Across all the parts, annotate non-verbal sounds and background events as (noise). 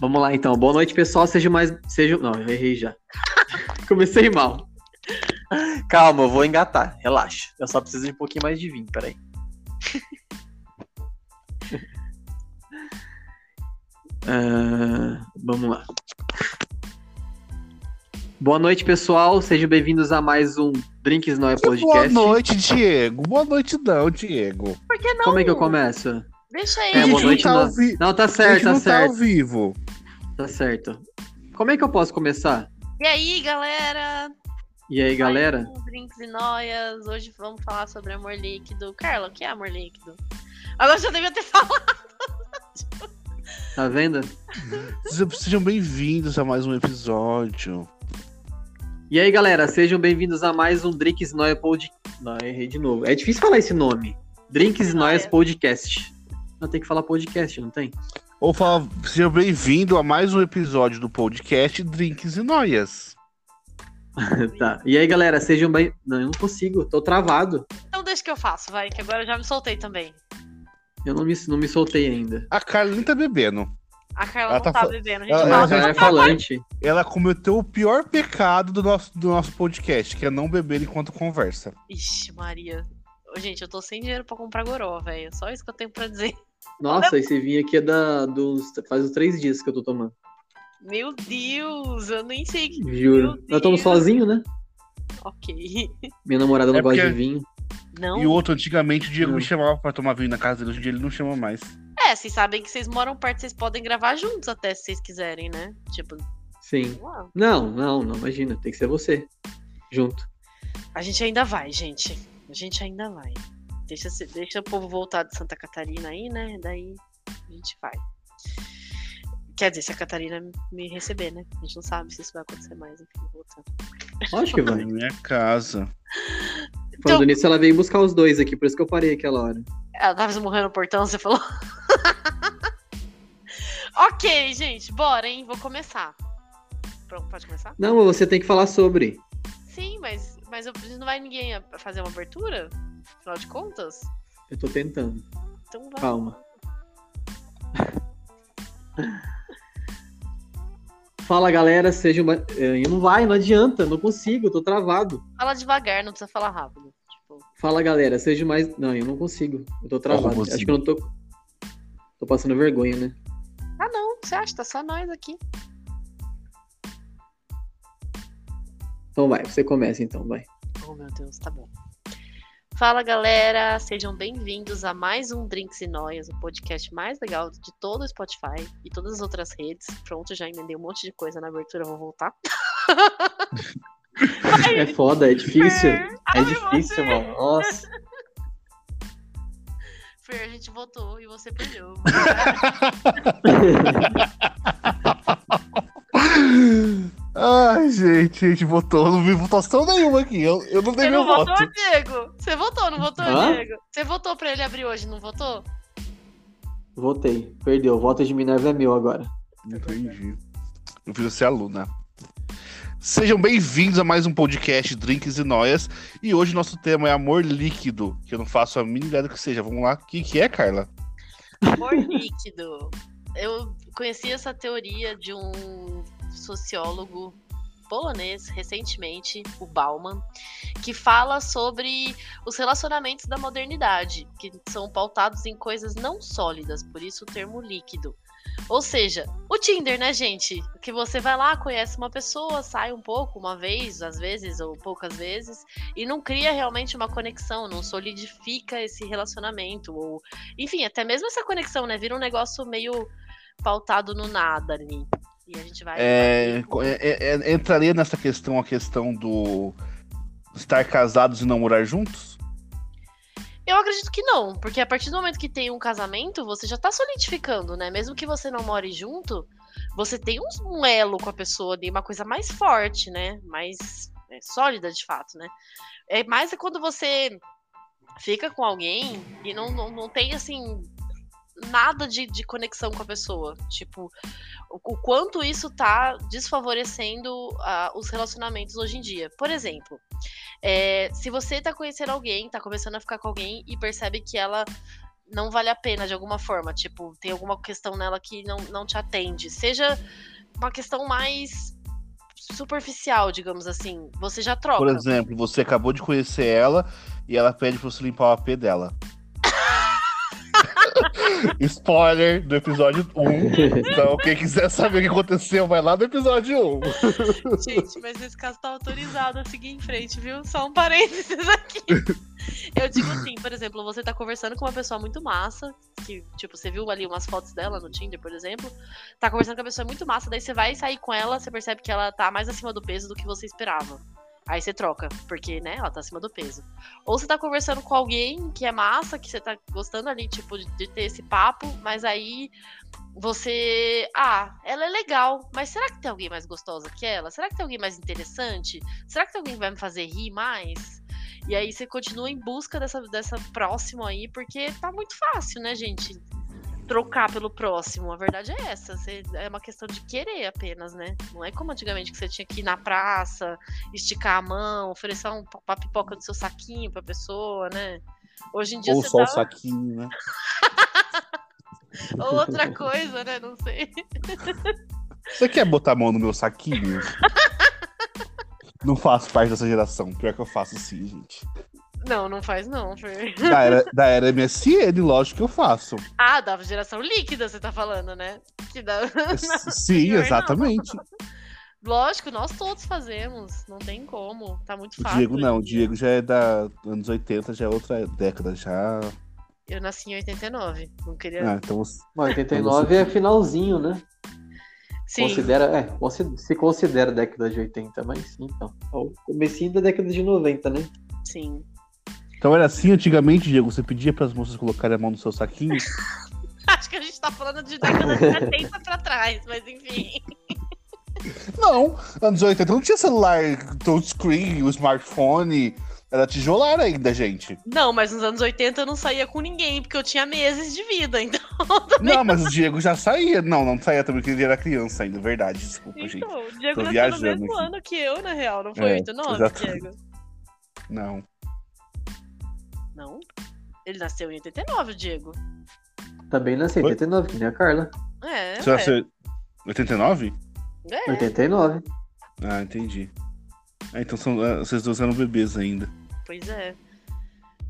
Vamos lá então. Boa noite, pessoal. Seja mais. Seja... Não, eu errei já. (laughs) Comecei mal. Calma, eu vou engatar. Relaxa. Eu só preciso de um pouquinho mais de vinho, peraí. (laughs) Ah, vamos lá. Boa noite, pessoal. Sejam bem-vindos a mais um Drinks Não é Podcast. Boa noite, Diego. Boa noite, não, Diego. Por que não? Como é que eu começo? Deixa aí. É, boa não noite, tá não. ao vi- Não, tá a certo, gente tá não tá ao certo. vivo. Tá certo. Como é que eu posso começar? E aí, galera? E aí, galera? Mais um Drinks e Noias. Hoje vamos falar sobre amor líquido. Carla, o que é amor líquido? Agora já devia ter (laughs) falado. Tá vendo? Sejam- bem-vindos a mais um episódio. E aí, galera, sejam bem-vindos a mais um Drinks Noia Podcast. Não, errei de novo. É difícil falar esse nome. Drinks Noias Noia. Podcast. Não tem que falar podcast, não tem? Ou fala, seja bem-vindo a mais um episódio do podcast Drinks e Noias. (laughs) tá. E aí, galera, sejam bem. Não, eu não consigo, tô travado. Então deixa que eu faço, vai, que agora eu já me soltei também. Eu não me, não me soltei ainda. A Carla nem tá bebendo. A Carla Ela não tá tá, bebendo, a gente Ela- fala. Ela já é falante. Ela cometeu o pior pecado do nosso, do nosso podcast, que é não beber enquanto conversa. Ixi, Maria. Gente, eu tô sem dinheiro pra comprar goró, velho. Só isso que eu tenho pra dizer. Nossa, esse vinho aqui é da, dos. Faz uns três dias que eu tô tomando. Meu Deus, eu nem sei que. Juro. Eu tomo Deus. sozinho, né? Ok. Minha namorada não É gosta porque- de vinho. Não. E o outro, antigamente, o Diego Não. me chamava pra tomar vinho na casa dele, hoje em dia ele não chama mais. É, vocês sabem que vocês moram perto, vocês podem gravar juntos até se vocês quiserem, né? Tipo, Sim. Não, não, não, imagina. Tem que ser você. Junto. a gente ainda vai, gente. A gente ainda vai. Deixa, deixa o povo voltar de Santa Catarina aí, né? Daí a gente vai. Quer dizer, se a Catarina me receber, né? A gente não sabe se isso vai acontecer mais, enfim, voltando. Acho que Na vai. minha casa. Falando nisso, ela veio buscar os dois aqui, por isso que eu parei aquela hora. Ela tava esmurrando o portão, você falou? (laughs) ok, gente, bora, hein? Vou começar. Pronto, pode começar? Não, mas você tem que falar sobre. Sim, mas, mas eu, não vai ninguém a- fazer uma abertura? Afinal de contas? Eu tô tentando. Então vai. Calma. Fala galera, sejam. ba- Eh, Não vai, não adianta, não consigo, eu tô travado. Fala devagar, não precisa falar rápido. Tipo, Fala galera, sejam mais. Não, eu não consigo, eu tô travado. Assim? Acho que eu não tô. Tô passando vergonha, né? ah não, você acha? Tá só nós aqui. Então vai, você começa então, vai. Oh meu Deus, tá bom. Fala galera, sejam bem-vindos a mais um Drinks e Noias, o podcast mais legal de todo o Spotify e todas as outras redes. Pronto, já emendei um monte de coisa na abertura, vou voltar. (laughs) É foda, é difícil. (laughs) É Ai, difícil, você. mano. Nossa. Fer, a gente votou e você perdeu. (laughs) Ai, gente, a gente votou. Eu não vi votação nenhuma aqui. Eu, eu não dei Você meu não voto. votou, Diego? Você votou, não votou, Hã? Diego? Você votou pra ele abrir hoje, não votou? Votei. Perdeu. O voto de Minerva é meu agora. Entendi. Eu fiz ser aluna. Sejam bem-vindos a mais um podcast Drinks e Noias. E hoje nosso tema é amor líquido, que eu não faço a mínima ideia do que seja. Vamos lá. O que, que é, Carla? Amor líquido. Eu conheci essa teoria de um sociólogo polonês recentemente, o Bauman, que fala sobre os relacionamentos da modernidade, que são pautados em coisas não sólidas, por isso o termo líquido. Ou seja, o Tinder, né, gente? Que você vai lá, conhece uma pessoa, sai um pouco, uma vez, às vezes, ou poucas vezes, e não cria realmente uma conexão, não solidifica esse relacionamento, ou enfim, até mesmo essa conexão, né? Vira um negócio meio pautado no nada ali. E a gente vai. É, é- é- entraria nessa questão a questão do estar casados e não morar juntos? Eu acredito que não, porque a partir do momento que tem um casamento, você já tá solidificando, né? Mesmo que você não more junto, você tem um, elo com a pessoa ali, uma coisa mais forte, né? Mais é, sólida de fato, né? É mais é quando você fica com alguém e não, não, não tem assim nada de, de conexão com a pessoa. Tipo, o, o quanto isso tá desfavorecendo ah, os relacionamentos hoje em dia. Por exemplo, é, se você tá conhecendo alguém, tá começando a ficar com alguém e percebe que ela não vale a pena de alguma forma. Tipo, tem alguma questão nela que não, não te atende. Seja uma questão mais superficial, digamos assim. Você já troca. Por exemplo, você acabou de conhecer ela e ela pede pra você limpar o AP dela. (laughs) Spoiler do episódio 1. Então, quem quiser saber o que aconteceu, vai lá no episódio 1. (laughs) Gente, mas nesse caso tá autorizado a seguir em frente, viu? Só um parênteses aqui. Eu digo assim, por exemplo, você tá conversando com uma pessoa muito massa, que, tipo, você viu ali umas fotos dela no Tinder, por exemplo, tá conversando com uma pessoa muito massa, daí você vai sair com ela, você percebe que ela tá mais acima do peso do que você esperava. Aí você troca, porque, né, ela tá acima do peso. Ou você tá conversando com alguém que é massa, que você tá gostando ali, tipo, de, de ter esse papo, mas aí você. Ah, ela é legal, mas será que tem alguém mais gostosa que ela? Será que tem alguém mais interessante? Será que tem alguém que vai me fazer rir mais? E aí você continua em busca dessa, dessa próxima aí, porque tá muito fácil, né, gente? Trocar pelo próximo. A verdade é essa. Você, é uma questão de querer apenas, né? Não é como antigamente que você tinha que ir na praça, esticar a mão, oferecer um, uma pipoca do seu saquinho pra pessoa, né? Hoje em dia Ou só o saquinho, né? (laughs) Ou outra coisa, né? Não sei. Você quer botar a mão no meu saquinho? (laughs) Não faço parte dessa geração. Pior que eu faço sim, gente. Não, não faz não, Fer. Da era, (laughs) da era MSN, lógico que eu faço. Ah, da geração líquida, você tá falando, né? Que dá... (laughs) Sim, pior não. exatamente. Lógico, nós todos fazemos. Não tem como. Tá muito O fácil. Diego não, o. Diego já é da anos 80, já é outra década, já. Eu nasci em 89. Não queria. Ah, então você- Bom, 89 é finalzinho, né? Sim. Considera, é, se considera década de 80, mas sim, então. É o comecinho da década de 90, né? Sim. Então era assim antigamente, Diego, você pedia para as moças colocarem a mão no seu saquinho? (laughs) Acho que a gente tá falando de década de 70 pra trás, mas enfim. Não, anos 80 não tinha celular touchscreen, o smartphone, era tijolar ainda, gente. Não, mas nos anos 80 eu não saía com ninguém, porque eu tinha meses de vida, então. (laughs) Não, mas o Diego já saía. Não, não saía também, porque ele era criança ainda, verdade, desculpa, gente. Então, o Diego Tô nasceu no mesmo aqui. ano que eu, na real, não foi É, 89, exato. Diego? Não. Não. Ele nasceu em 89, o Diego. Também nasceu em Oi? 89, que nem a Carla. É, Você ué. nasceu 89? É. 89. Ah, entendi. Ah, então são, ah, vocês dois eram bebês ainda. Pois é.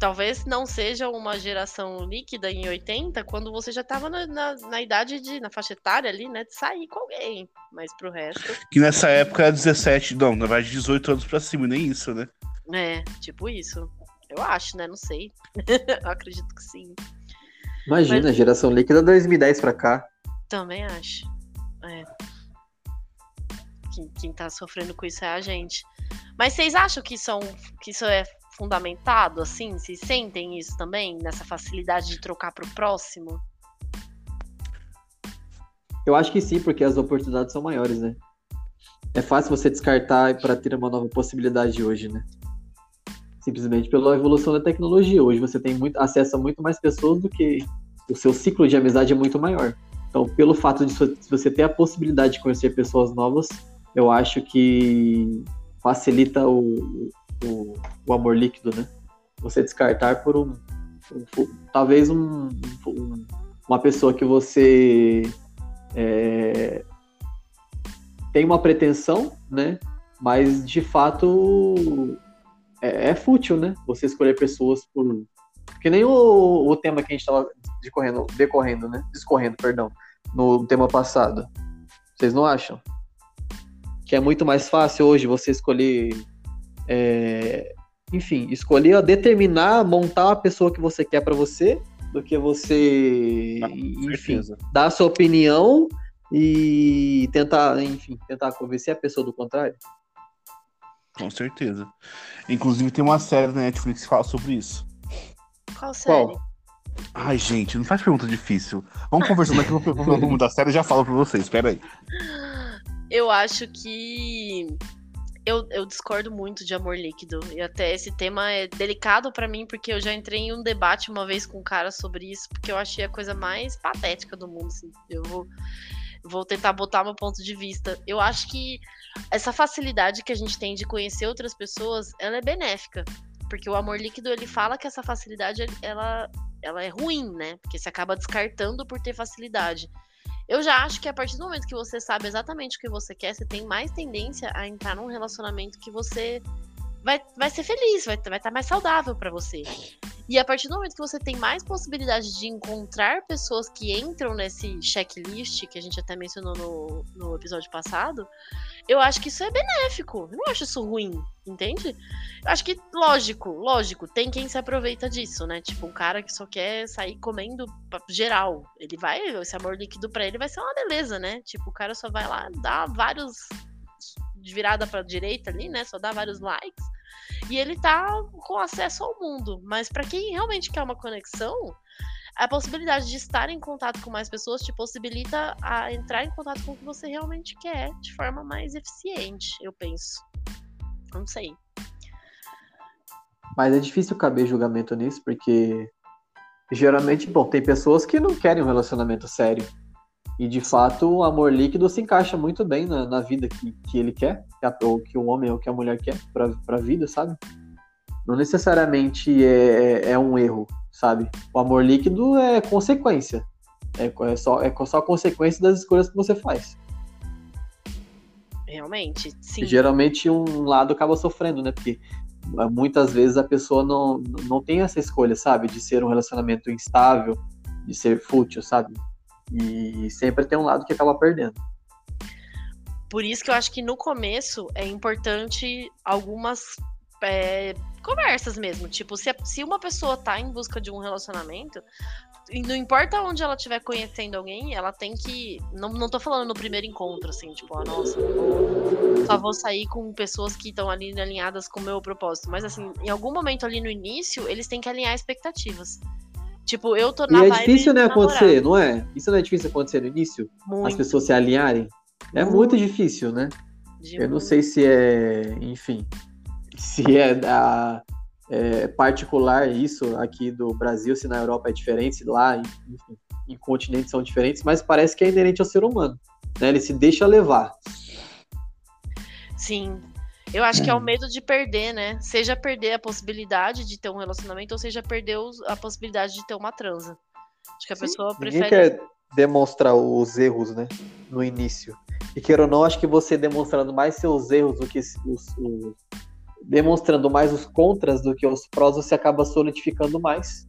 Talvez não seja uma geração líquida em 80, quando você já tava na, na, na idade de, na faixa etária ali, né, de sair com alguém. Mas pro resto, Que nessa época era 17, não, na verdade 18 anos pra cima, nem isso, né? é, tipo isso. Eu acho, né, não sei. (laughs) Eu acredito que sim. Imagina, geração líquida 2010 pra cá. Também acho. É. Quem, quem tá sofrendo com isso é a gente. Mas vocês acham que isso, é um- que isso é fundamentado, assim? Vocês sentem isso também? Nessa facilidade de trocar pro próximo? Eu acho que sim, porque as oportunidades são maiores, né? É fácil você descartar para ter uma nova possibilidade hoje, né? Simplesmente pela evolução da tecnologia. Hoje você tem muito, acesso a muito mais pessoas do que o seu ciclo de amizade é muito maior. Então, pelo fato de você ter a possibilidade de conhecer pessoas novas, eu acho que facilita o, o, o amor líquido, né? Você descartar por um, um talvez um, um- uma pessoa que você é, tem uma pretensão, né? Mas de fato é, é fútil, né? Você escolher pessoas por. Que nem o, o tema que a gente estava decorrendo, decorrendo, né? Discorrendo, perdão, no tema passado. Vocês não acham? Que é muito mais fácil hoje você escolher. é, enfim, escolher determinar, montar a pessoa que você quer para você, do que você, Ah, enfim, dar a sua opinião e tentar, enfim, tentar convencer a pessoa do contrário. Com certeza. Inclusive tem uma série na Netflix que fala sobre isso. Qual série? Qual? Ai, gente, não faz pergunta difícil. Vamos conversando aqui, eu vou pegar o nome da série e já falo pra vocês. Pera aí. Eu acho que eu, eu discordo muito de amor líquido. E até esse tema é delicado pra mim, porque eu já entrei em um debate uma vez com um cara sobre isso, porque eu achei a coisa mais patética do mundo. assim. Eu vou, tentar botar meu ponto de vista. Eu acho que essa facilidade que a gente tem de conhecer outras pessoas, ela é benéfica. Porque o amor líquido, ele fala que essa facilidade, ela ela é ruim, né? Porque você acaba descartando por ter facilidade. Eu já acho que a partir do momento que você sabe exatamente o que você quer, você tem mais tendência a entrar num relacionamento que você vai, vai ser feliz, vai estar vai tá mais saudável para você. E a partir do momento que você tem mais possibilidade de encontrar pessoas que entram nesse checklist, que a gente até mencionou no, no episódio passado, eu acho que isso é benéfico. Eu não acho isso ruim, entende? Eu acho que, lógico, lógico, tem quem se aproveita disso, né? Tipo, um cara que só quer sair comendo geral. Ele vai, esse amor líquido para ele vai ser uma beleza, né? Tipo, o cara só vai lá dar vários de virada para direita ali, né? Só dá vários likes e ele tá com acesso ao mundo. Mas para quem realmente quer uma conexão, a possibilidade de estar em contato com mais pessoas te possibilita a entrar em contato com o que você realmente quer de forma mais eficiente, eu penso. Não sei. Mas é difícil caber julgamento nisso, porque geralmente, bom, tem pessoas que não querem um relacionamento sério. E de fato, o amor líquido se encaixa muito bem na, na vida que, que ele quer, ou que o homem ou que a mulher quer pra, pra vida, sabe? Não necessariamente é, é, é um erro, sabe? O amor líquido é consequência. É, é, só, é só consequência das escolhas que você faz. Realmente, sim. Geralmente um lado acaba sofrendo, né? Porque ah, muitas vezes a pessoa não, não tem essa escolha, sabe? De ser um relacionamento instável, de ser fútil, sabe? E sempre tem um lado que acaba perdendo. Por isso que eu acho que no começo é importante algumas é, conversas mesmo. Tipo, se, se uma pessoa tá em busca de um relacionamento, não importa onde ela estiver conhecendo alguém, ela tem que. Não, não tô falando no primeiro encontro, assim, tipo, ah, nossa, só vou sair com pessoas que estão ali alinhadas com o meu propósito. Mas, assim, em algum momento ali no início, eles têm que alinhar expectativas. Tipo, eu tô na E é difícil, né, acontecer, não é? Isso não é difícil acontecer no início? Muito. As pessoas se alinharem? É muito, muito difícil, né? De eu não muito. sei se é, enfim, se é da é, particular isso aqui do Brasil, se na Europa é diferente, se lá, enfim, em continentes são diferentes, mas parece que é inerente ao ser humano, né? Ele se deixa levar. Sim, eu acho que é o medo de perder, né? Seja perder a possibilidade de ter um relacionamento, ou seja perder a possibilidade de ter uma transa. Acho que a Sim, pessoa prefere. Quer demonstrar os erros, né? No início. E queira ou não, acho que você demonstrando mais seus erros do que os, os, demonstrando mais os contras do que os prós, você acaba solidificando mais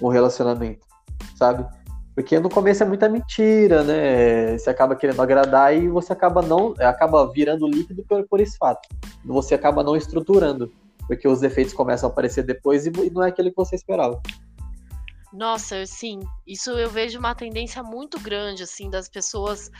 o relacionamento, sabe? Porque no começo é muita mentira, né? Você acaba querendo agradar e você acaba não, acaba virando líquido por, por esse fato. Você acaba não estruturando, porque os efeitos começam a aparecer depois e não é aquilo que você esperava. Nossa, sim, isso eu vejo uma tendência muito grande, assim, das pessoas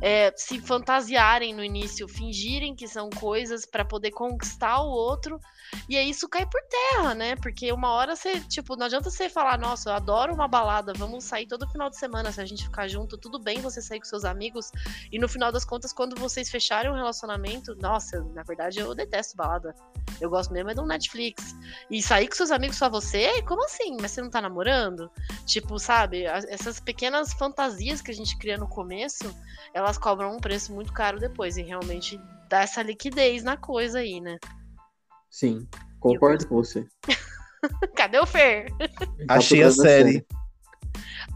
é, se fantasiarem no início, fingirem que são coisas para poder conquistar o outro, e aí isso cai por terra, né? Porque uma hora você, tipo, não adianta você falar, nossa, eu adoro uma balada, vamos sair todo final de semana, se a gente ficar junto, tudo bem você sair com seus amigos, e no final das contas, quando vocês fecharem um relacionamento, nossa, na verdade eu detesto balada. Eu gosto mesmo é do Netflix. E sair com seus amigos só você? Como assim? Mas você não tá namorando? Tipo, sabe, essas pequenas fantasias que a gente cria no começo, elas cobram um preço muito caro depois e realmente dá essa liquidez na coisa aí, né? Sim, concordo com você. (laughs) Cadê o Fer? Tá achei a série.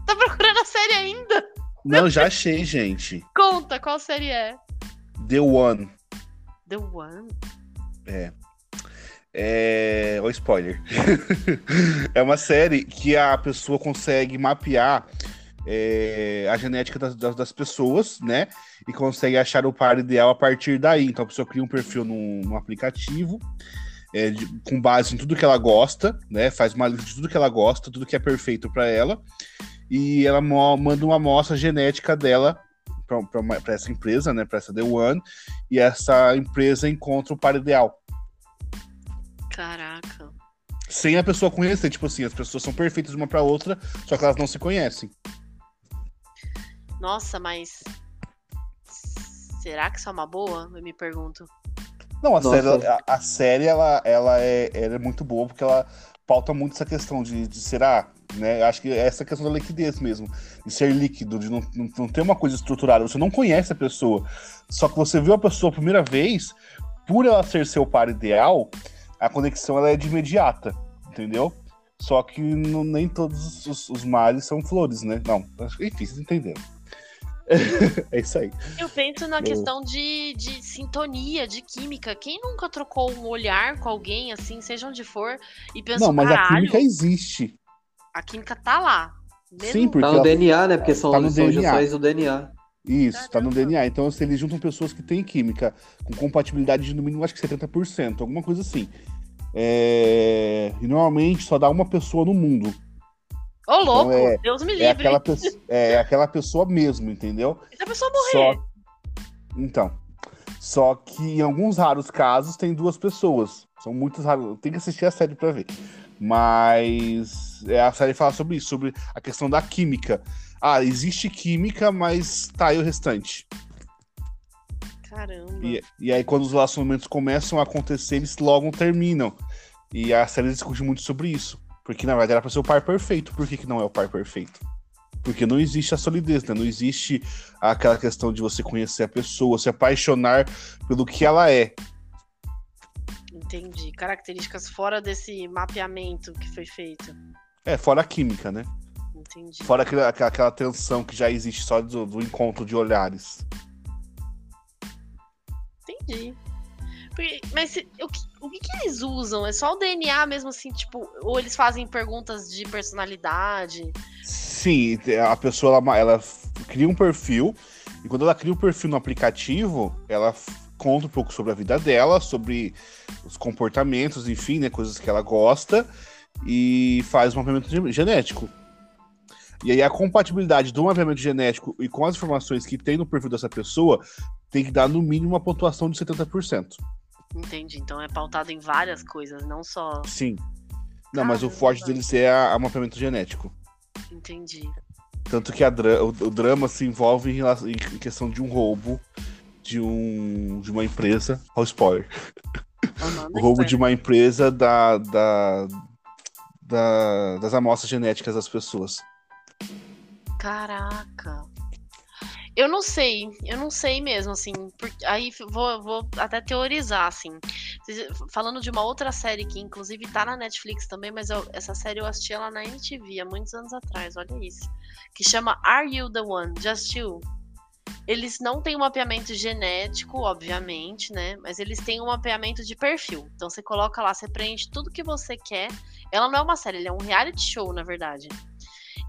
Tá procurando a série ainda? Não, já achei, gente. Conta, qual série é? The One. The One? É. É. O spoiler. (laughs) é uma série que a pessoa consegue mapear é, a genética das, das, das, pessoas, né? E consegue achar o par ideal a partir daí. Então a pessoa cria um perfil num, num aplicativo. É, de, com base em tudo que ela gosta, né? Faz uma lista de tudo que ela gosta, tudo que é perfeito para ela, e ela manda uma amostra genética dela para essa empresa, né? Para essa The One, e essa empresa encontra o par ideal. Caraca. Sem a pessoa conhecer, tipo assim, as pessoas são perfeitas uma para outra, só que elas não se conhecem. Nossa, mas será que isso é uma boa? Eu me pergunto. Não, a série, a, a, série ela, ela, é, ela é muito boa porque ela pauta muito essa questão de, de será, né? Acho que é essa questão da liquidez mesmo, de ser líquido, de não, não, não, ter uma coisa estruturada. Você não conhece a pessoa, só que você viu a pessoa a primeira vez, por ela ser seu par ideal, a conexão ela é de imediata, entendeu? Só que não- nem todos os, os mares são flores, né? Não, acho que- enfim, vocês entenderam. (laughs) é isso aí. Eu penso na questão de, de sintonia, de química. Quem nunca trocou um olhar com alguém, assim, seja onde for, e pensou, não, mas a química existe. a química tá lá. Mesmo- Sim, porque Tá no ela- DNA, né? Porque são, Tá são DNA. junções do DNA. Isso, tá no Caramba. DNA. Então, se eles juntam pessoas que têm química com compatibilidade de no mínimo, acho que 70%, alguma coisa assim. É, E normalmente só dá uma pessoa no mundo. Ô, louco, é- Deus me É livre. aquela, pessoa, é aquela pessoa mesmo, entendeu? E se a pessoa morrer? Só... Então. Só que em alguns raros casos tem duas pessoas. São muitos raros. Tem que assistir a série pra ver. Mas é, a série fala sobre isso, sobre a questão da química. Ah, existe química, mas tá aí o restante. Caramba. E, e aí, quando os relacionamentos começam a acontecer, eles logo terminam. E a série discute muito sobre isso. Porque, na verdade, era pra ser o par perfeito. Por que, que não é o par perfeito? Porque não existe a solidez, né? Não existe aquela questão de você conhecer a pessoa, se apaixonar pelo que ela é. Entendi. Características fora desse mapeamento que foi feito. É, fora a química, né? Entendi. Fora aquela, aquela, tensão que já existe só do, do encontro de olhares. Entendi. Porque- mas se- o, que, o que que eles usam? É só o DNA mesmo, assim, tipo, ou eles fazem perguntas de personalidade? Sim, a pessoa ela, ela cria um perfil e quando ela cria o perfil no aplicativo, ela conta um pouco sobre a vida dela, sobre os comportamentos, enfim, né, coisas que ela gosta e faz um mapeamento ge- genético. E aí a compatibilidade do mapeamento genético e com as informações que tem no perfil dessa pessoa tem que dar no mínimo uma pontuação de 70%. Entendi. Então é pautado em várias coisas, não só. Sim. Não, mas o forte deles é a, a mapeamento genético. Entendi. Tanto que dra- o, o drama se envolve em, relação- em questão de um roubo de, um, de uma empresa. Olha o spoiler. O roubo de uma empresa da, da, da- das amostras genéticas das pessoas. Caraca. Eu não sei, eu não sei mesmo, assim. porque- aí vou, vou até teorizar, assim. Falando de uma outra série que, inclusive, tá na Netflix também, mas eu- essa série eu assisti ela na MTV há muitos anos atrás, olha isso. Que chama Are You the One? Just You. Eles não têm um mapeamento genético, obviamente, né? Mas eles têm um mapeamento de perfil. Então você coloca lá, você preenche tudo que você quer. Ela não é uma série, ela é um reality show, na verdade.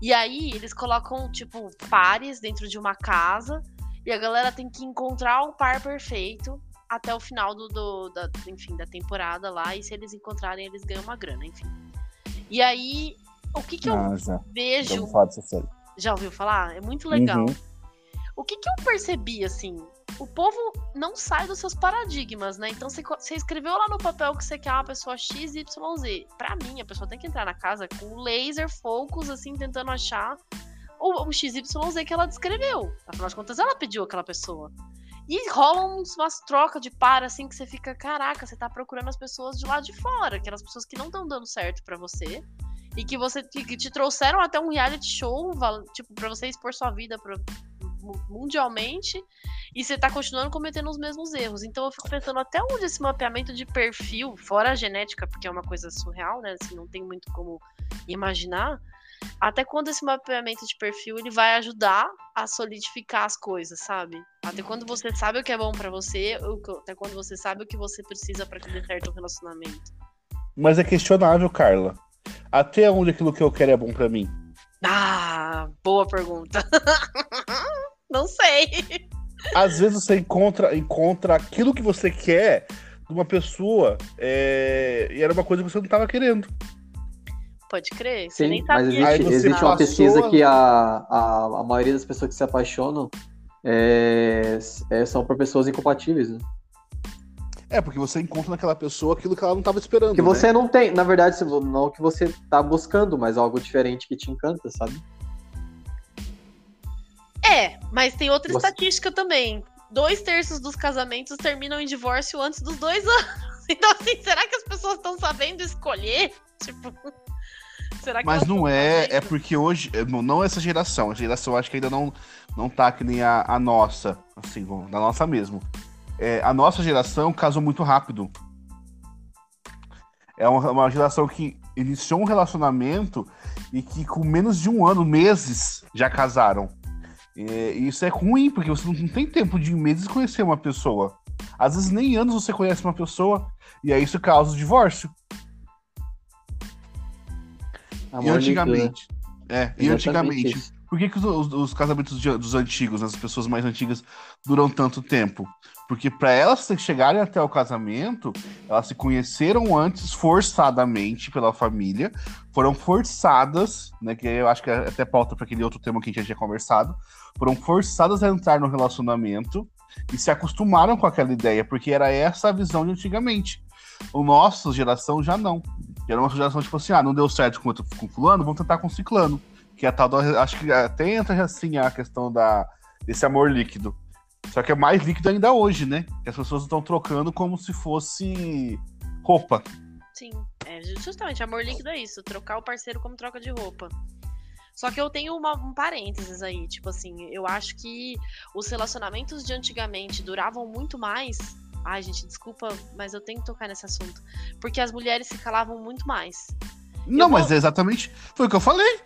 E aí eles colocam, tipo, pares dentro de uma casa e a galera tem que encontrar o par perfeito até o final do, do- da, enfim, da temporada lá. E se eles encontrarem, eles ganham uma grana, enfim. E aí, o que que eu Ah, já. vejo. Já ouviu falar? É muito legal. Uhum. O que, que eu percebi, assim? O povo não sai dos seus paradigmas, né? Então você, escreveu lá no papel que você quer uma pessoa XYZ. Pra mim, a pessoa tem que entrar na casa com laser focus, assim, tentando achar o, o XYZ que ela descreveu. Afinal de contas, ela pediu aquela pessoa. E rolam umas trocas de par, assim, que você fica, caraca, você tá procurando as pessoas de lá de fora, aquelas pessoas que não estão dando certo pra você. E que você que te trouxeram até um reality show, tipo, pra você expor sua vida pra, mundialmente e você tá continuando cometendo os mesmos erros. Então eu fico pensando até onde esse mapeamento de perfil, fora a genética, porque é uma coisa surreal, né? Assim, não tem muito como imaginar. Até quando esse mapeamento de perfil ele vai ajudar a solidificar as coisas, sabe? Até quando você sabe o que é bom pra você, até quando você sabe o que você precisa pra que dê certo o relacionamento. Mas é questionável, Carla. Até onde aquilo que eu quero é bom pra mim? Ah, boa pergunta. (laughs) não sei. Às vezes você encontra, encontra aquilo que você quer de uma pessoa é, e era uma coisa que você não tava querendo. Pode crer? Você Sim, nem mas sabia. Aí existe, existe uma passou pesquisa a- que a, a, a maioria das pessoas que se apaixonam é, é- são por pessoas incompatíveis, né? É, porque você encontra naquela pessoa aquilo que ela não tava esperando. Que né? você não tem, na verdade, não que você tá buscando, mas algo diferente que te encanta, sabe? É, mas tem outra Você- estatística também. Dois terços dos casamentos terminam em divórcio antes dos dois (laughs) anos. Então, assim, será que as pessoas estão sabendo escolher? (laughs) Tipo. Será que Mas não é, é porque hoje, é, não não essa geração, a geração acho que ainda não, não tá que nem a, a nossa, assim, da nossa mesmo. É, a nossa geração casou muito rápido. É uma, uma geração que iniciou um relacionamento e que com menos de um ano, meses, já casaram. É, E isso é ruim, porque você não tem tempo de meses conhecer uma pessoa. Às vezes nem anos você conhece uma pessoa, e aí isso causa o divórcio. e Amor líquido, né? antigamente. É, e antigamente. isso. Por que, que os, os- os casamentos de- dos antigos, as pessoas mais antigas, duram tanto tempo? Porque para elas chegarem até o casamento, elas se conheceram antes forçadamente pela família, foram forçadas, né? Que eu acho que é até pauta para aquele outro tema que a gente já tinha conversado, foram forçadas a entrar no relacionamento e se acostumaram com aquela ideia, porque era essa a visão de antigamente. O nosso geração já não. Era uma geração tipo assim, ah, não deu certo com, com fulano, vamos tentar com ciclano. Que é a tal da, acho que até entra assim a questão da, desse amor líquido. Só que é mais líquido ainda hoje, né? Que as pessoas estão trocando como se fosse roupa. Sim, é justamente, amor líquido é isso, trocar o parceiro como troca de roupa. Só que eu tenho uma- um parênteses aí, tipo assim, eu acho que os relacionamentos de antigamente duravam muito mais. Ai, gente, desculpa, mas eu tenho que tocar nesse assunto. Porque as mulheres se calavam muito mais. Não, vou- mas é exatamente. Foi o que eu falei.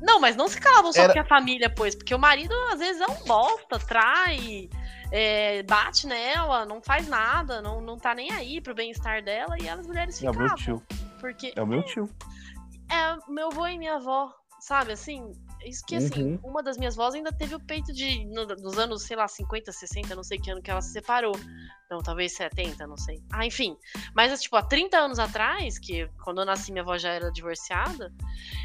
Não, mas não se calavam só Era- porque a família pôs, porque o marido às vezes é um bosta, trai, é, bate nela, não faz nada, não, não tá nem aí pro bem-estar dela, e as mulheres É o meu ficavam. tio. Porque É o meu tio. é meu avô e minha avó, sabe? Assim, isso que assim, Uhum. uma das minhas avós ainda teve o peito de. no- nos anos, sei lá, 50, 60, não sei que ano que ela se separou. Não, talvez 70, não sei. Ah, enfim. Mas, tipo, há 30 anos atrás, que quando eu nasci minha avó já era divorciada,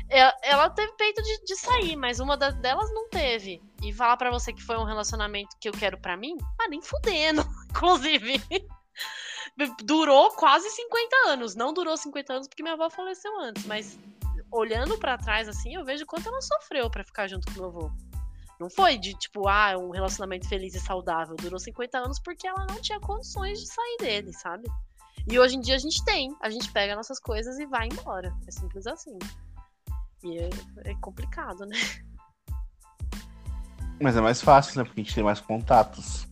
ela, ela teve peito de, de sair, mas uma da- delas não teve. E falar pra você que foi um relacionamento que eu quero pra mim, ah, nem fudendo, (laughs) inclusive. Durou quase 50 anos. Não durou 50 anos porque minha avó faleceu antes, mas olhando pra trás assim, eu vejo quanto ela sofreu pra ficar junto com meu avô. Não foi de tipo, ah, um relacionamento feliz e saudável. Durou 50 anos porque ela não tinha condições de sair dele, sabe? E hoje em dia a gente tem. A gente pega nossas coisas e vai embora. É simples assim. E é, é complicado, né? Mas é mais fácil, né? Porque a gente tem mais contatos.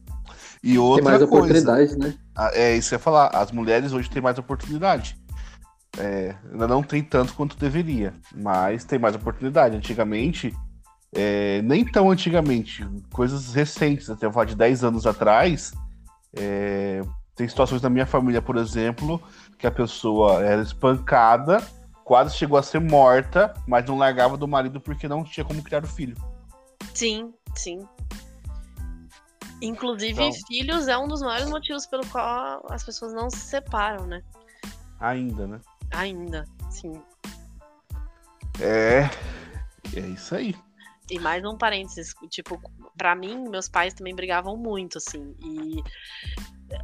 E Tem outra mais coisa. oportunidades, né? É isso que eu ia falar. As mulheres hoje têm mais oportunidade. É, ainda não tem tanto quanto deveria, mas tem mais oportunidade. Antigamente, é, nem tão antigamente, coisas recentes, até eu falar de 10 anos atrás, é, tem situações da minha família, por exemplo, que a pessoa era espancada, quase chegou a ser morta, mas não largava do marido porque não tinha como criar o filho. Sim, sim. Inclusive, Então- filhos é um dos maiores motivos pelo qual as pessoas não se separam, né? Ainda, né? Ainda, sim. É. É isso aí. E mais um parênteses, tipo, pra mim, meus pais também brigavam muito, assim. E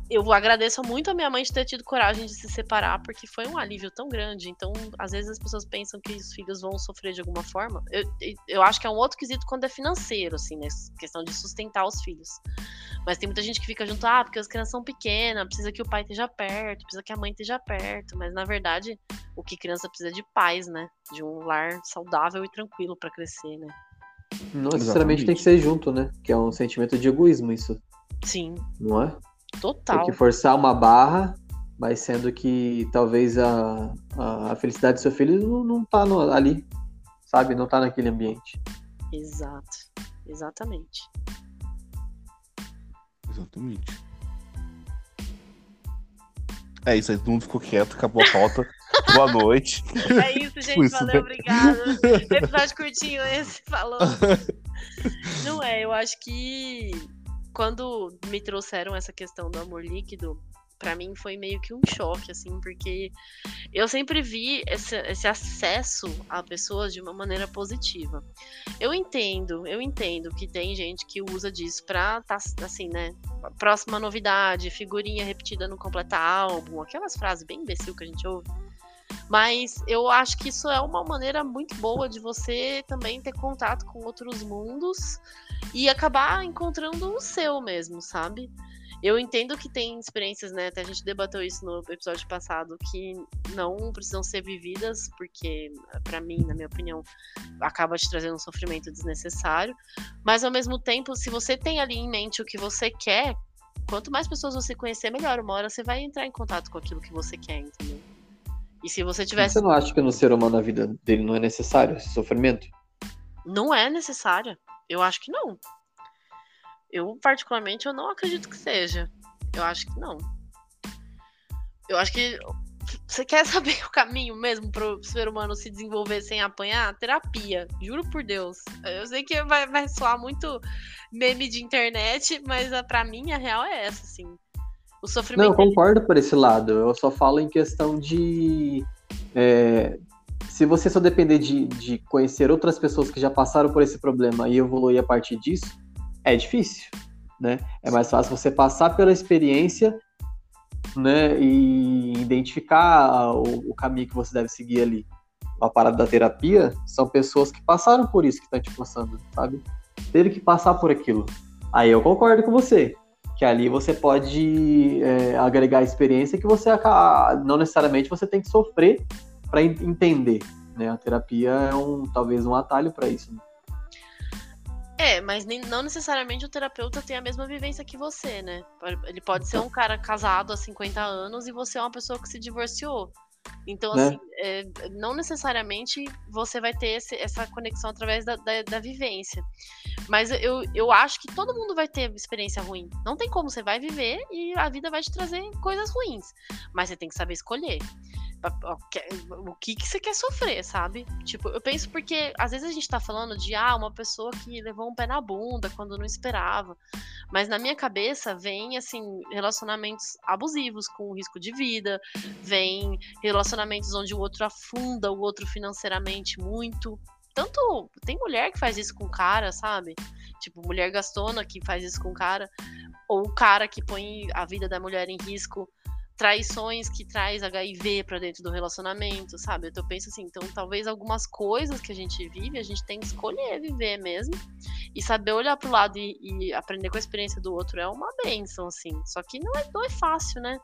eu agradeço muito a minha mãe de ter tido coragem de se separar, porque foi um alívio tão grande. Então, às vezes as pessoas pensam que os filhos vão sofrer de alguma forma. Eu, eu acho que é um outro quesito quando é financeiro, assim, né? Questão de sustentar os filhos. Mas tem muita gente que fica junto, ah, porque as crianças são pequenas, precisa que o pai esteja perto, precisa que a mãe esteja perto. Mas na verdade, o que criança precisa é de paz, né? De um lar saudável e tranquilo pra crescer, né? Não necessariamente tem que ser junto, né? Que é um sentimento de egoísmo isso, Sim, não é? Total. Tem que forçar uma barra, mas sendo que talvez a, a, a felicidade do seu filho não, não tá no- ali, sabe? Não tá naquele ambiente. Exato. Exatamente. Exatamente. É isso aí, todo mundo ficou quieto, acabou a pauta. (laughs) Boa noite. É isso, gente. Isso, valeu, né? obrigada. (laughs) Episódio curtinho esse, falou. (laughs) Não é, eu acho que quando me trouxeram essa questão do amor líquido, pra mim foi meio que um choque, assim, porque eu sempre vi esse, esse acesso a pessoas de uma maneira positiva. Eu entendo, eu entendo que tem gente que usa disso pra tá, assim, né? Próxima novidade, figurinha repetida no completa álbum, aquelas frases bem imbecil que a gente ouve. Mas eu acho que isso é uma maneira muito boa de você também ter contato com outros mundos e acabar encontrando o seu mesmo, sabe? Eu entendo que tem experiências, né? Até a gente debateu isso no episódio passado, que não precisam ser vividas, porque, pra mim, na minha opinião, acaba te trazendo um sofrimento desnecessário. Mas ao mesmo tempo, se você tem ali em mente o que você quer, quanto mais pessoas você conhecer, melhor. Uma hora você vai entrar em contato com aquilo que você quer, entendeu? E se você tivesse. Você não acha que no ser humano a vida dele não é necessário esse sofrimento? Não é necessária. Eu acho que não. Eu, particularmente, eu não acredito que seja. Eu acho que não. Eu acho que. Você quer saber (laughs) o caminho mesmo para o ser humano se desenvolver sem apanhar? Terapia. Juro por Deus. Eu sei que vai, vai soar muito meme de internet, mas a, pra mim a real é essa, assim. O Não, sofrimento. eu concordo por esse lado. Eu só falo em questão de. é, se você só depender de, de conhecer outras pessoas que já passaram por esse problema e evoluir a partir disso, é difícil, né? É mais fácil você passar pela experiência, né? E identificar o, o caminho que você deve seguir ali. A parada da terapia são pessoas que passaram por isso que estão te passando, sabe? Teve que passar por aquilo. Aí eu concordo com você que ali você pode é, agregar experiência que você não necessariamente você tem que sofrer para entender, né? A terapia é um talvez um atalho para isso. né? É, mas nem- não necessariamente o terapeuta tem a mesma vivência que você, né? Ele pode ser um cara casado há 50 anos e você é uma pessoa que se divorciou. Então, Né? assim, é, não necessariamente você vai ter esse- essa conexão através da, da, da vivência. Mas eu, eu acho que todo mundo vai ter experiência ruim. Não tem como, você vai viver e a vida vai te trazer coisas ruins. Mas você tem que saber escolher. O que, que você quer sofrer, sabe? Tipo, eu penso porque às vezes a gente tá falando de ah, uma pessoa que levou um pé na bunda quando não esperava. Mas na minha cabeça vem assim, relacionamentos abusivos com risco de vida, vem relacionamentos onde o outro afunda o outro financeiramente muito. Tanto tem mulher que faz isso com cara, sabe? Tipo, mulher gastona que faz isso com cara, ou o cara que põe a vida da mulher em risco traições que traz HIV pra dentro do relacionamento, sabe? Então eu penso assim, então talvez algumas coisas que a gente vive, a gente tem que escolher viver mesmo e saber olhar pro lado e, e aprender com a experiência do outro é uma benção, assim. Só que não é, não é fácil, né?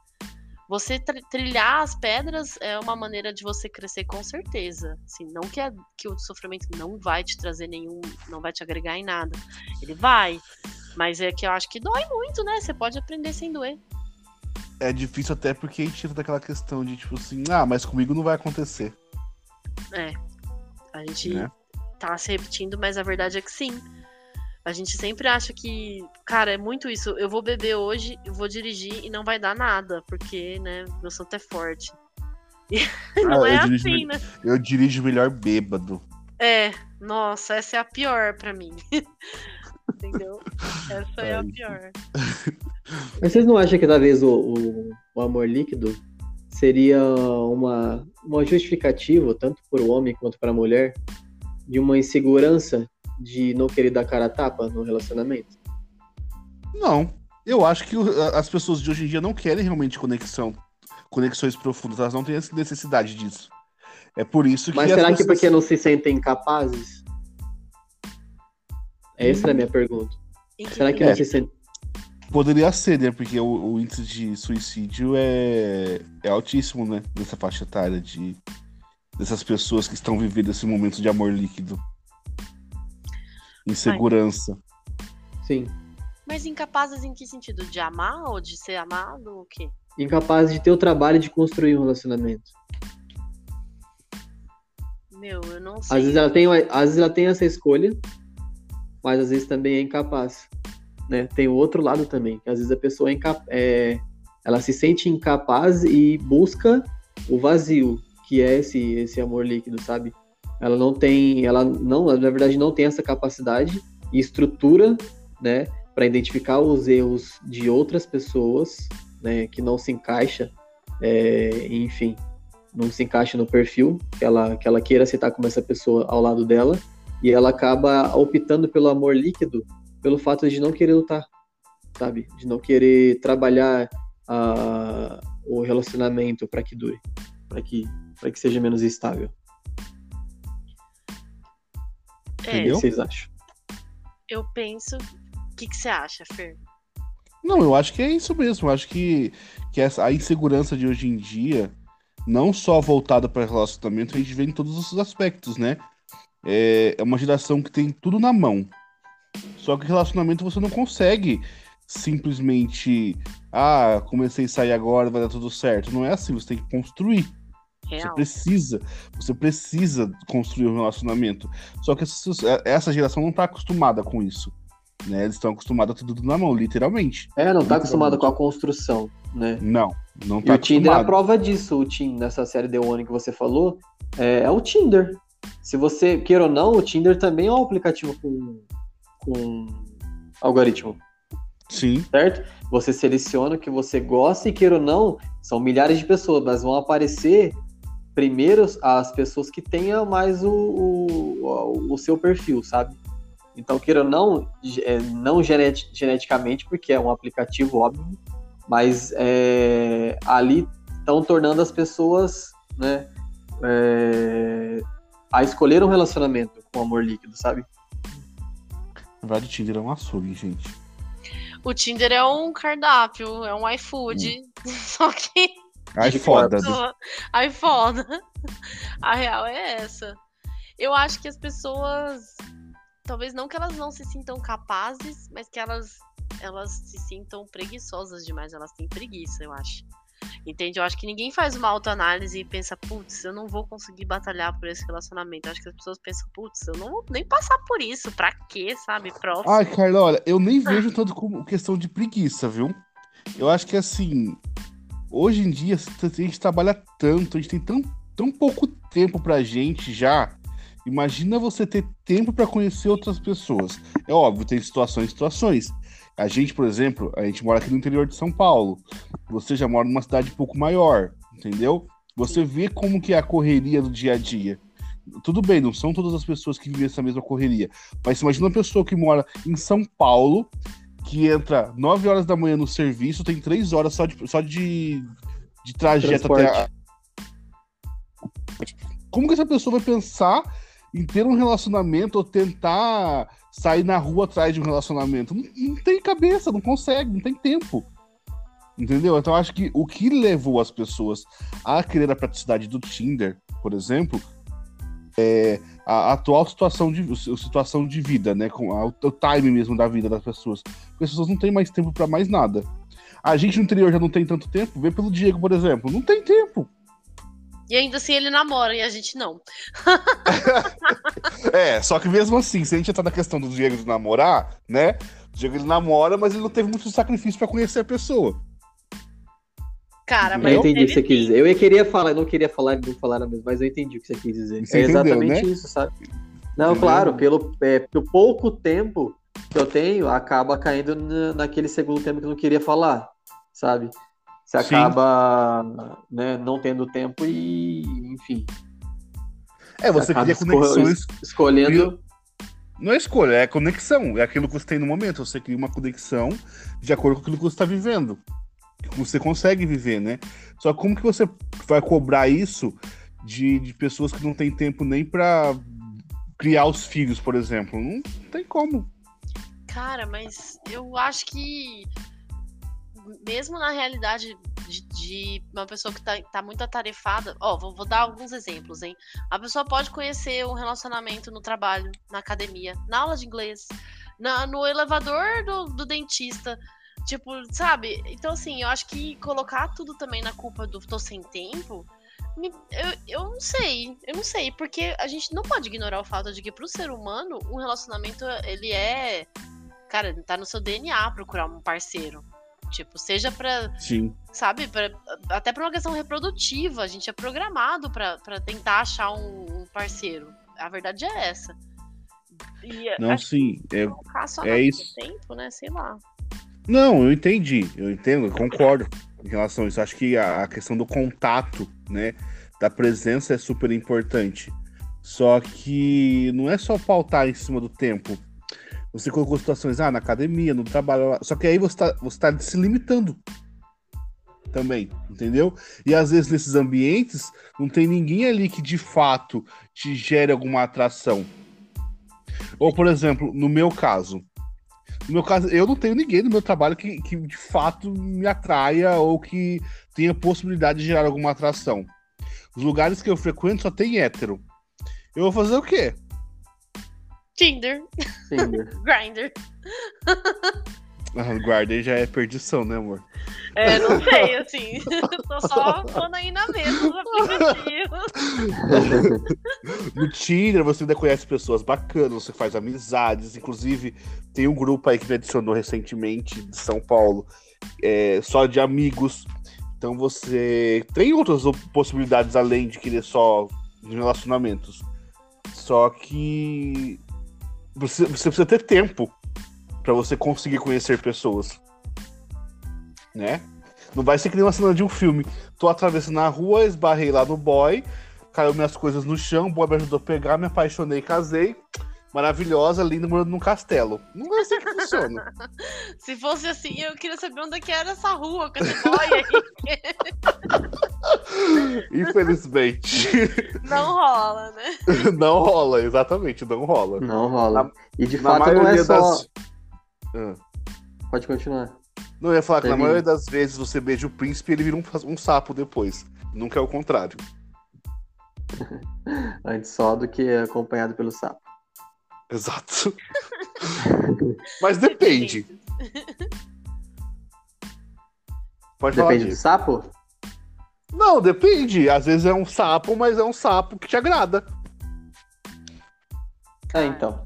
Você tri- trilhar as pedras é uma maneira de você crescer com certeza. Assim, não que, a- que o sofrimento não vai te trazer nenhum, não vai te agregar em nada. Ele vai, mas é que eu acho que dói muito, né? Você pode aprender sem doer. É difícil até porque a gente entra daquela questão de tipo assim, ah, mas comigo não vai acontecer. É. A gente Né? tá se repetindo, mas a verdade é que sim. A gente sempre acha que, cara, é muito isso. Eu vou beber hoje, eu vou dirigir e não vai dar nada, porque, né, meu santo é forte. E (laughs) não Ah, é assim, né? Eu dirijo melhor bêbado. É, nossa, essa é a pior pra mim. (laughs) Entendeu? Essa é a pior. (laughs) Mas vocês não acham que talvez o, o, o amor líquido seria uma, uma justificativa, tanto para o homem quanto para a mulher, de uma insegurança de não querer dar cara a tapa no relacionamento? Não. Eu acho que as pessoas de hoje em dia não querem realmente conexão, conexões profundas, elas não têm essa necessidade disso. É por isso que Mas as será que pessoas- porque não se sentem capazes? Essa é a minha pergunta. Será que É. não se sentem. Poderia ser, né? Porque o, o índice de suicídio é, é altíssimo, né? Nessa faixa etária de dessas pessoas que estão vivendo esse momento de amor líquido. Insegurança. Sim. Mas incapazes em que sentido? De amar ou de ser amado? ou O quê? Incapazes de ter o trabalho de construir um relacionamento. Meu, eu não Às sei. vezes ela tem, às vezes ela tem essa escolha, mas às vezes também é incapaz. Né? Tem o outro lado também, que às vezes a pessoa é é, ela se sente incapaz e busca o vazio, que é esse, esse amor líquido, sabe? Ela não tem, ela não, na verdade não tem essa capacidade e estrutura, né, para identificar os erros de outras pessoas, né, que não se encaixa, é, enfim, não se encaixa no perfil que ela, que ela queira aceitar como essa pessoa ao lado dela, e ela acaba optando pelo amor líquido pelo fato de não querer lutar, sabe? De não querer trabalhar ah, o relacionamento para que dure, para que, pra que seja menos estável. É, O que vocês acham? eu penso. O que, que você acha, Fer? Não, eu acho que é isso mesmo. Eu acho que, que essa, a insegurança de hoje em dia, não só voltada para relacionamento, a gente vê em todos os aspectos, né? É, é uma geração que tem tudo na mão. Só que relacionamento você não consegue simplesmente. Ah, comecei a sair agora, vai dar tudo certo. Não é assim, você tem que construir. Você Real. precisa, você precisa construir um relacionamento. Só que essa, essa geração não tá acostumada com isso. Né? Eles estão acostumados a tudo na mão, literalmente. É, não tá acostumado com a construção, né? Não, não E tá o Tinder é a prova disso. O Tinder, nessa série The One que você falou, é, é o Tinder. Se você queira ou não, o Tinder também é um aplicativo com, com algoritmo, Sim, certo? Você seleciona o que você gosta e queira ou não, são milhares de pessoas, mas vão aparecer primeiro as pessoas que tenham mais o, o, o seu perfil, sabe? Então, queira ou não, é, não genet- geneticamente, porque é um aplicativo, óbvio, mas é, ali estão tornando as pessoas né, é, a escolher um relacionamento com amor líquido, sabe? na verdade o Tinder é um açougue, gente. O Tinder é um cardápio, é um iFood. (laughs) Só que. Ai, De foda. Ai, foda. A real é essa. Eu acho que as pessoas. Talvez não que elas não se sintam capazes, mas que elas, elas se sintam preguiçosas demais. Elas têm preguiça, eu acho. Entende? Eu acho que ninguém faz uma autoanálise e pensa, putz, eu não vou conseguir batalhar por esse relacionamento. Eu acho que as pessoas pensam, putz, eu não vou nem passar por isso. Pra quê, sabe? Próximo. Ai, Carla, olha, eu nem vejo tanto como questão de preguiça, viu? Eu acho que assim, hoje em dia a gente trabalha tanto, a gente tem tão, tão pouco tempo pra gente já. Imagina você ter tempo pra conhecer outras pessoas. É óbvio, tem situações situações. A gente, por exemplo, a gente mora aqui no interior de São Paulo. Você já mora numa cidade um pouco maior, entendeu? Você vê como que é a correria do dia a dia. Tudo bem, não são todas as pessoas que vivem essa mesma correria. Mas imagina uma pessoa que mora em São Paulo, que entra 9 horas da manhã no serviço, tem 3 horas só de, só de, de trajeto até a... Como que essa pessoa vai pensar em ter um relacionamento ou tentar sair na rua atrás de um relacionamento? Não, não tem cabeça, não consegue, não tem tempo. Entendeu? Então acho que o que levou as pessoas a querer a praticidade do Tinder, por exemplo, é a atual situação de, situação de vida, né? Com a- o time mesmo da vida das pessoas. Porque as pessoas não têm mais tempo pra mais nada. A gente no interior já não tem tanto tempo. Vê pelo Diego, por exemplo. Não tem tempo. E ainda assim ele namora e a gente não. (laughs) É, só que mesmo assim, se a gente entrar na questão do Diego de namorar, né? O Diego ele namora, mas ele não teve muito sacrifício pra conhecer a pessoa. Cara, Eu mas entendi o que você quis dizer. Eu ia queria falar, eu não queria falar e não falaram mesmo, mas eu entendi o que você quis dizer. Você é entendeu, exatamente né? isso, sabe? Não, Entendeu? claro, pelo, é, pelo pouco tempo que eu tenho, acaba caindo na- naquele segundo tempo que eu não queria falar, sabe? Você Sim. acaba né, não tendo tempo e, enfim, É, você Acaba cria conexões. escolhendo. Não é escolha, é conexão. É aquilo que você tem no momento. Você cria uma conexão de acordo com aquilo que você está vivendo. Que você consegue viver, né? Só como que você vai cobrar isso de, de pessoas que não têm tempo nem pra criar os filhos, por exemplo? Não tem como. Cara, mas eu acho que mesmo na realidade de, de uma pessoa que tá, tá muito atarefada, ó, vou, vou dar alguns exemplos, hein? A pessoa pode conhecer um relacionamento no trabalho, na academia, na aula de inglês, na, no elevador do, do dentista. Tipo, sabe? Então, assim, eu acho que colocar tudo também na culpa do tô sem tempo. Eu, eu não sei, eu não sei, porque a gente não pode ignorar o fato de que pro ser humano, um relacionamento, ele é cara, tá no seu DNA procurar um parceiro. Tipo, seja Sim. sabe, pra, até pra uma questão reprodutiva, a gente é programado pra tentar achar um, um parceiro. A verdade é essa. E Não, acho sim. É, é isso. tempo, né? Sei lá. Não, eu entendi, eu entendo, eu concordo em relação a isso. Acho que a, a questão do contato, né, da presença é super importante. Só que não é só pautar em cima do tempo. Você colocou situações, ah, na academia, no trabalho, só que aí você tá, você tá se limitando também, entendeu? E às vezes nesses ambientes não tem ninguém ali que de fato te gere alguma atração. Ou, por exemplo, no meu caso, no meu caso, eu não tenho ninguém no meu trabalho que, que de fato me atraia ou que tenha possibilidade de gerar alguma atração. Os lugares que eu frequento só tem hétero. Eu vou fazer o quê? Tinder, Tinder. (laughs) Grindr. Ah, guardei já é perdição, né, amor? É, não (laughs) sei, assim. (laughs) Tô só pondo aí na mesa os aplicativos. No Tinder você ainda conhece pessoas bacanas, você faz amizades. Inclusive, tem um grupo aí que me adicionou recentemente de São Paulo, é, só de amigos. Então você tem outras possibilidades além de querer só relacionamentos. Só que você, você precisa ter tempo pra você conseguir conhecer pessoas. Né? Não vai ser que nem uma cena de um filme. Tô atravessando a rua, esbarrei lá no boy, caiu minhas coisas no chão, o boy me ajudou a pegar, me apaixonei, casei. Maravilhosa, linda, morando num castelo. Não é assim que funciona. (laughs) Se fosse assim, eu queria saber onde é que era essa rua com esse boy aí. (laughs) Infelizmente. Não rola, né? (laughs) não rola, exatamente, não rola. Não rola. Na- e de fato não é maioria só. das. Ah. Pode continuar. Não, eu ia falar que na maioria das vezes você beija o príncipe e ele vira um, um sapo depois. Nunca é o contrário. Antes só do que acompanhado pelo sapo. Exato. (laughs) Mas depende. (laughs) Pode falar Depende do disso. sapo? Não, depende. Às vezes é um sapo, mas é um sapo que te agrada. É, então.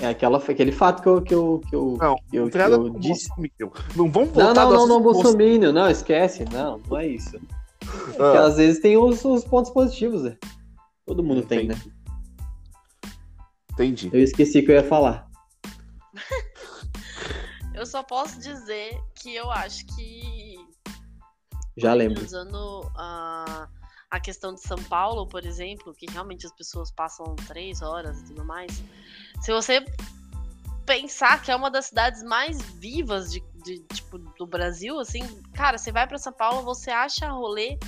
É aquela, aquele fato que eu, que eu, que eu, Não, que eu, Não que tem eu com disse. Bolsominion. Não vamos Não, voltar não, não, não, assunto Bolsominion. Não, esquece. Não, não é isso. (laughs) Porque Ah, às vezes tem os, os pontos positivos, né? Todo mundo tem, né? Entendi. Eu esqueci o que eu ia falar. (laughs) Eu só posso dizer que eu acho que Já lembro. usando a, a questão de São Paulo, por exemplo, que realmente as pessoas passam três horas e tudo mais. Se você pensar que é uma das cidades mais vivas de, de, tipo, do Brasil, assim, cara, você vai pra São Paulo, você acha rolê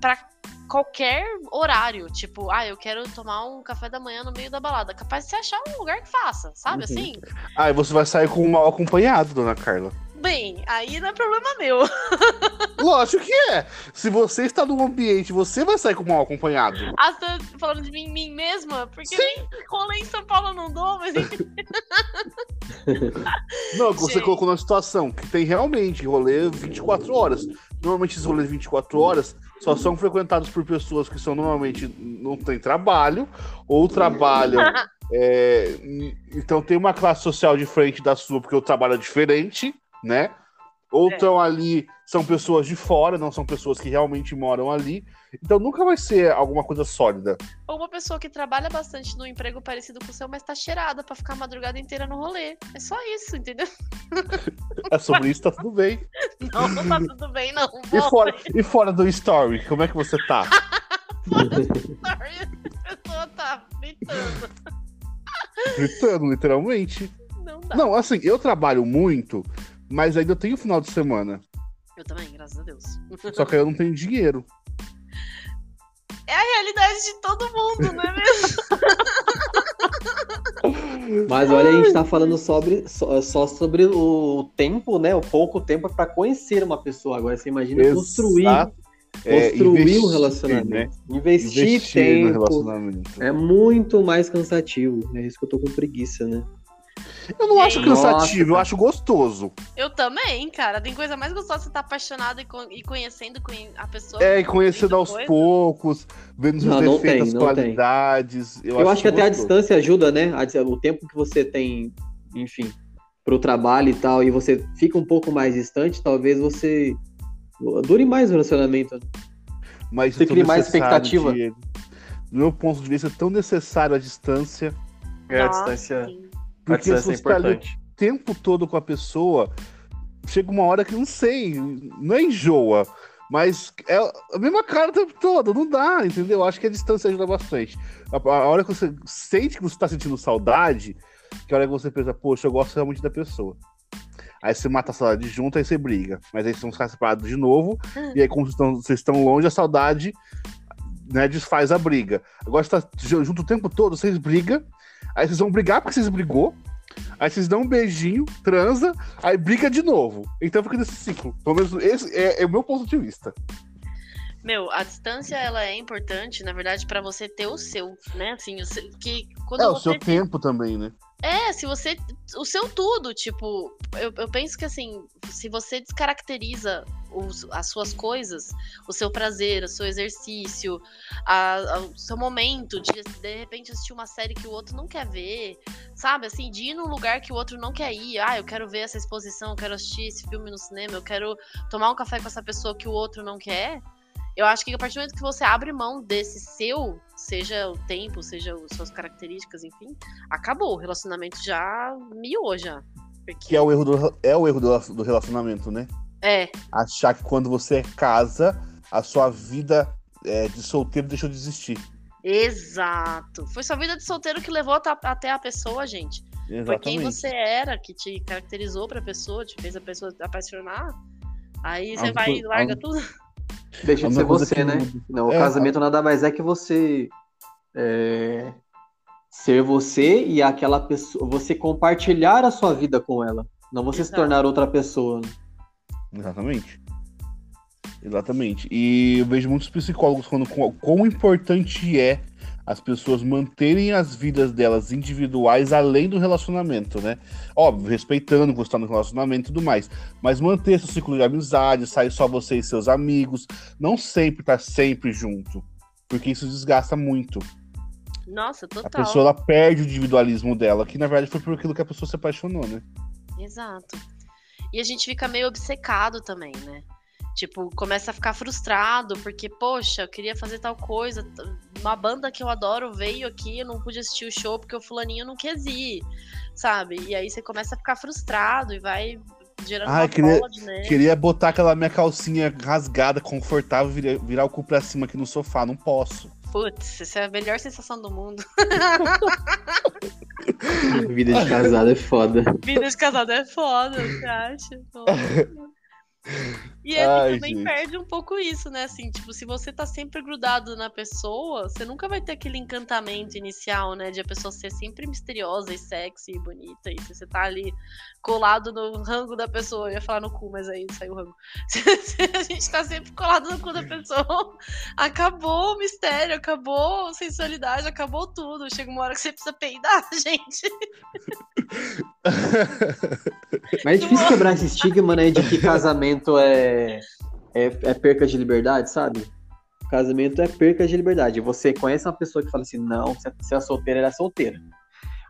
pra qualquer horário. Tipo, ah, eu quero tomar um café da manhã no meio da balada. Capaz de você achar um lugar que faça, sabe Uhum. assim? Ah, e você vai sair com um mal acompanhado, dona Carla. Bem, aí não é problema meu. (laughs) Lógico que é. Se você está num ambiente, você vai sair com mal acompanhado. Ah, você tá falando de mim, mim mesma? Porque nem rolê em São Paulo eu não dou, mas (laughs) Não, você Gente. colocou numa situação que tem realmente rolê 24 horas. Normalmente esses rolês 24 horas só são frequentados por pessoas que são normalmente não têm trabalho ou trabalham. (laughs) é, então tem uma classe social diferente da sua, porque o trabalho é diferente, né? Ou É. estão ali, são pessoas de fora, não são pessoas que realmente moram ali. Então nunca vai ser alguma coisa sólida. Ou uma pessoa que trabalha bastante num emprego parecido com o seu, mas tá cheirada pra ficar a madrugada inteira no rolê. É só isso, entendeu? É sobre isso, tá tudo bem. Não, não tá tudo bem, não. (laughs) E fora, e fora do story, como é que você tá? aí, A pessoa tá gritando. Gritando, literalmente. Não dá. Não, assim, eu trabalho muito, mas ainda tenho final de semana. Eu também, graças a Deus. Só que aí eu não tenho dinheiro. É a realidade de todo mundo, não é mesmo? (laughs) Mas olha, a gente tá falando sobre, só, só sobre o tempo, né? O pouco tempo pra conhecer uma pessoa. Agora você imagina construir, Exato. É, construir investir, um relacionamento. Investir, Investir no tempo. relacionamento. É muito mais cansativo. É isso que eu tô com preguiça, né? Eu não acho Gente. cansativo, eu Nossa, acho gostoso. Eu também, cara. Tem coisa mais gostosa de você estar apaixonado e, con- e conhecendo conhe- a pessoa. É, e conhecendo aos coisa. poucos, vendo os Não, não defeitos, tem, as não qualidades. Eu, Eu, acho que até a distância ajuda, né? O tempo que você tem, enfim, pro trabalho e tal, e você fica um pouco mais distante, talvez você dure mais o relacionamento. né? Mas Você é cria mais expectativa. Diego. Do meu ponto de vista, é tão necessário a distância. É, a distância, sim. Porque se é você tá ali o tempo todo com a pessoa, chega uma hora que não sei, não é enjoa, mas é a mesma cara o tempo todo, não dá, entendeu? Acho que a distância ajuda bastante. A, a hora que você sente que você tá sentindo saudade, que é a hora que você pensa, poxa, eu gosto realmente da pessoa. Aí você mata a saudade junto, aí você briga. Mas aí vocês ficar separados de novo, e aí, como vocês estão, vocês estão longe, a saudade né, desfaz a briga. Agora você tá junto o tempo todo, vocês brigam, aí vocês vão brigar porque vocês brigou, aí vocês dão um beijinho, transa, aí briga de novo. Então fica nesse ciclo. Pelo menos esse é, é o meu ponto de vista. Meu, a distância ela é importante, na verdade, pra você ter o seu, né? Assim, o seu- que quando É, o você seu tempo também, né? É, se você. O seu tudo, tipo, eu, eu penso que assim, se você descaracteriza os- as suas coisas, o seu prazer, o seu exercício, a- a- o seu momento de de repente assistir uma série que o outro não quer ver, sabe? Assim, de ir num lugar que o outro não quer ir. Ah, eu quero ver essa exposição, eu quero assistir esse filme no cinema, eu quero tomar um café com essa pessoa que o outro não quer. Eu acho que a partir do momento que você abre mão desse seu, seja o tempo, seja as suas características, enfim, acabou. O relacionamento já miou já. Porque- Que é o erro do, é o erro do, do relacionamento, né? É, Achar que quando você casa, a sua vida é, de solteiro deixou de existir. exato. Foi sua vida de solteiro que levou até- a pessoa, gente. Foi quem Exatamente. você era, que te caracterizou pra pessoa, te fez a pessoa apaixonar. Aí você A vai e larga a- tudo. Deixa de ser você, né? muda- Não, o É, casamento nada mais é que você é, ser você e aquela pessoa, você compartilhar a sua vida com ela, não você se Exato. tornar outra pessoa. Exatamente. Exatamente. E eu vejo muitos psicólogos falando com- quão importante é as pessoas manterem as vidas delas individuais além do relacionamento, né? Óbvio, respeitando, gostando do relacionamento e tudo mais. Mas manter seu ciclo de amizade, sair só você e seus amigos. Não sempre estar sempre junto. Porque isso desgasta muito. Nossa, A total. pessoa ela perde o individualismo dela, que na verdade foi por aquilo que a pessoa se apaixonou, né? Exato. E a gente fica meio obcecado também, né? Tipo, começa a ficar frustrado, porque, poxa, eu queria fazer tal coisa. Uma banda que eu adoro veio aqui, eu não pude assistir o show porque o fulaninho não quis ir, sabe? E aí você começa a ficar frustrado e vai gerando Ai, uma queria- bola de neve. Queria botar aquela minha calcinha rasgada, confortável, virar, virar o cu pra cima aqui no sofá. Não posso. Putz, essa é a melhor sensação do mundo. (laughs) Vida de casado é foda. Vida de casado é foda, você acha? Nossa. (laughs) E ele Ai, também gente. perde um pouco isso, né? Assim, tipo, se você tá sempre grudado na pessoa, você nunca vai ter aquele encantamento inicial, né? De a pessoa ser sempre misteriosa e sexy e bonita. E se você tá ali colado no rango da pessoa, eu ia falar no cu, mas aí saiu o rango. (laughs) Se a gente tá sempre colado no cu da pessoa, acabou o mistério, acabou a sensualidade, acabou tudo. Chega uma hora que você precisa peidar, (laughs) gente. Mas é difícil quebrar esse estigma, né, de que casamento é, é, é perca de liberdade, sabe? Casamento é perca de liberdade. Você conhece uma pessoa que fala assim, não, se é solteira, ela é solteira.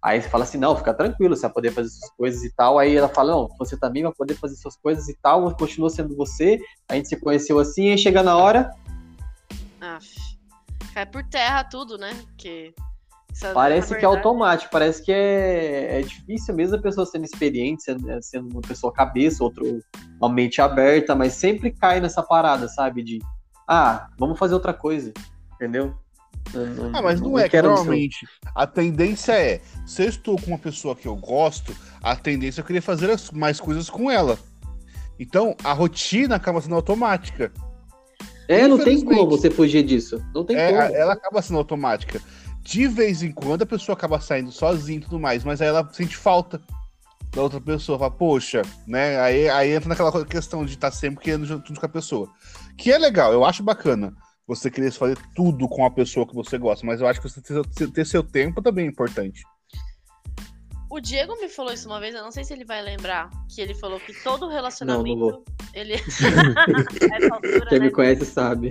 Aí você fala assim, não, fica tranquilo, você vai poder fazer suas coisas e tal. Aí ela fala, não, você também vai poder fazer suas coisas e tal, continua sendo você. A gente se conheceu assim, aí chega na hora, Aff. Cai por terra tudo, né? Porque. Isso, parece que é automático, parece que é, é difícil mesmo a pessoa sendo experiente, sendo, é, sendo uma pessoa cabeça, outro uma mente aberta, mas sempre cai nessa parada, sabe? De ah, vamos fazer outra coisa, entendeu? Eu Ah, mas não, é que normalmente a tendência é, se eu estou com uma pessoa que eu gosto, a tendência é eu querer fazer as- mais coisas com ela. Então, a rotina acaba sendo automática. É, não tem como você fugir disso. Não tem É, como. ela acaba sendo automática. De vez em quando a pessoa acaba saindo sozinha e tudo mais, mas aí ela sente falta da outra pessoa. Fala, poxa, né? Aí, aí entra naquela questão de estar sempre querendo junto tudo com a pessoa. Que é legal, eu acho bacana você querer fazer tudo com a pessoa que você gosta, mas eu acho que você ter, seu- ter seu tempo também é importante. O Diego me falou isso uma vez, eu não sei se ele vai lembrar, que ele falou que todo Não, relacionamento. não vou. Ele. (laughs) (laughs) Altura, Quem né? me conhece sabe.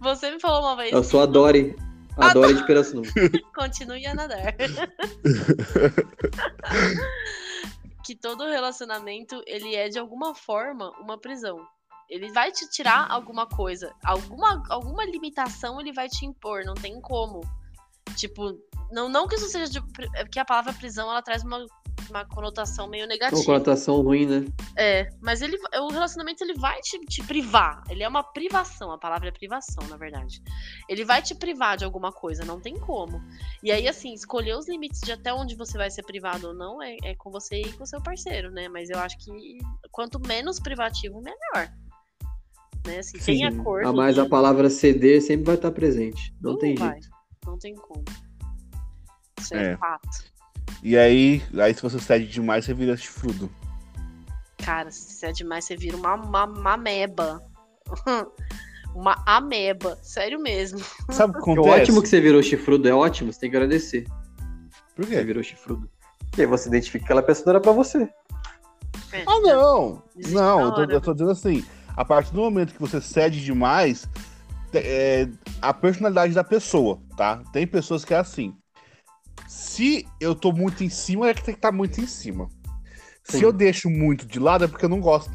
Você me falou uma vez. Eu sou a Dory. A Dory de Pirassununga. Continue a nadar. (laughs) que todo relacionamento, ele é de alguma forma uma prisão. Ele vai te tirar alguma coisa, alguma, alguma limitação ele vai te impor, não tem como. Tipo, não, não que isso seja de, porque a palavra prisão ela traz uma, uma conotação meio É uma negativa. conotação ruim, né? É, mas ele, o relacionamento ele vai te, te privar. Ele é uma privação. A palavra é privação, na verdade. Ele vai te privar de alguma coisa, não tem como. E aí, assim, escolher os limites de até onde você vai ser privado ou não é, é com você e com o seu parceiro, né? Mas eu acho que quanto menos privativo, melhor. Né? Assim, tem Sim. acordo. A mais a palavra ceder sempre vai estar presente. Não tem vai. jeito. Não tem como. Isso é, É. fato. E aí, aí se você cede demais, você vira chifrudo. Cara, se é demais, você vira uma, uma, uma ameba. (laughs) uma ameba. Sério mesmo. (laughs) Sabe o que É acontece? ótimo que você virou chifrudo, é ótimo, você tem que agradecer. Por Você quê? virou chifrudo. E aí você identifica que aquela pessoa não era pra você. É, Ah, não! Existe Não, eu tô, eu tô dizendo assim, a partir do momento que você cede demais, é, a personalidade da pessoa, tá? Tem pessoas que é assim. Se eu tô muito em cima, é que tem que estar muito em cima. Se Sim. eu deixo muito de lado, é porque eu não gosto.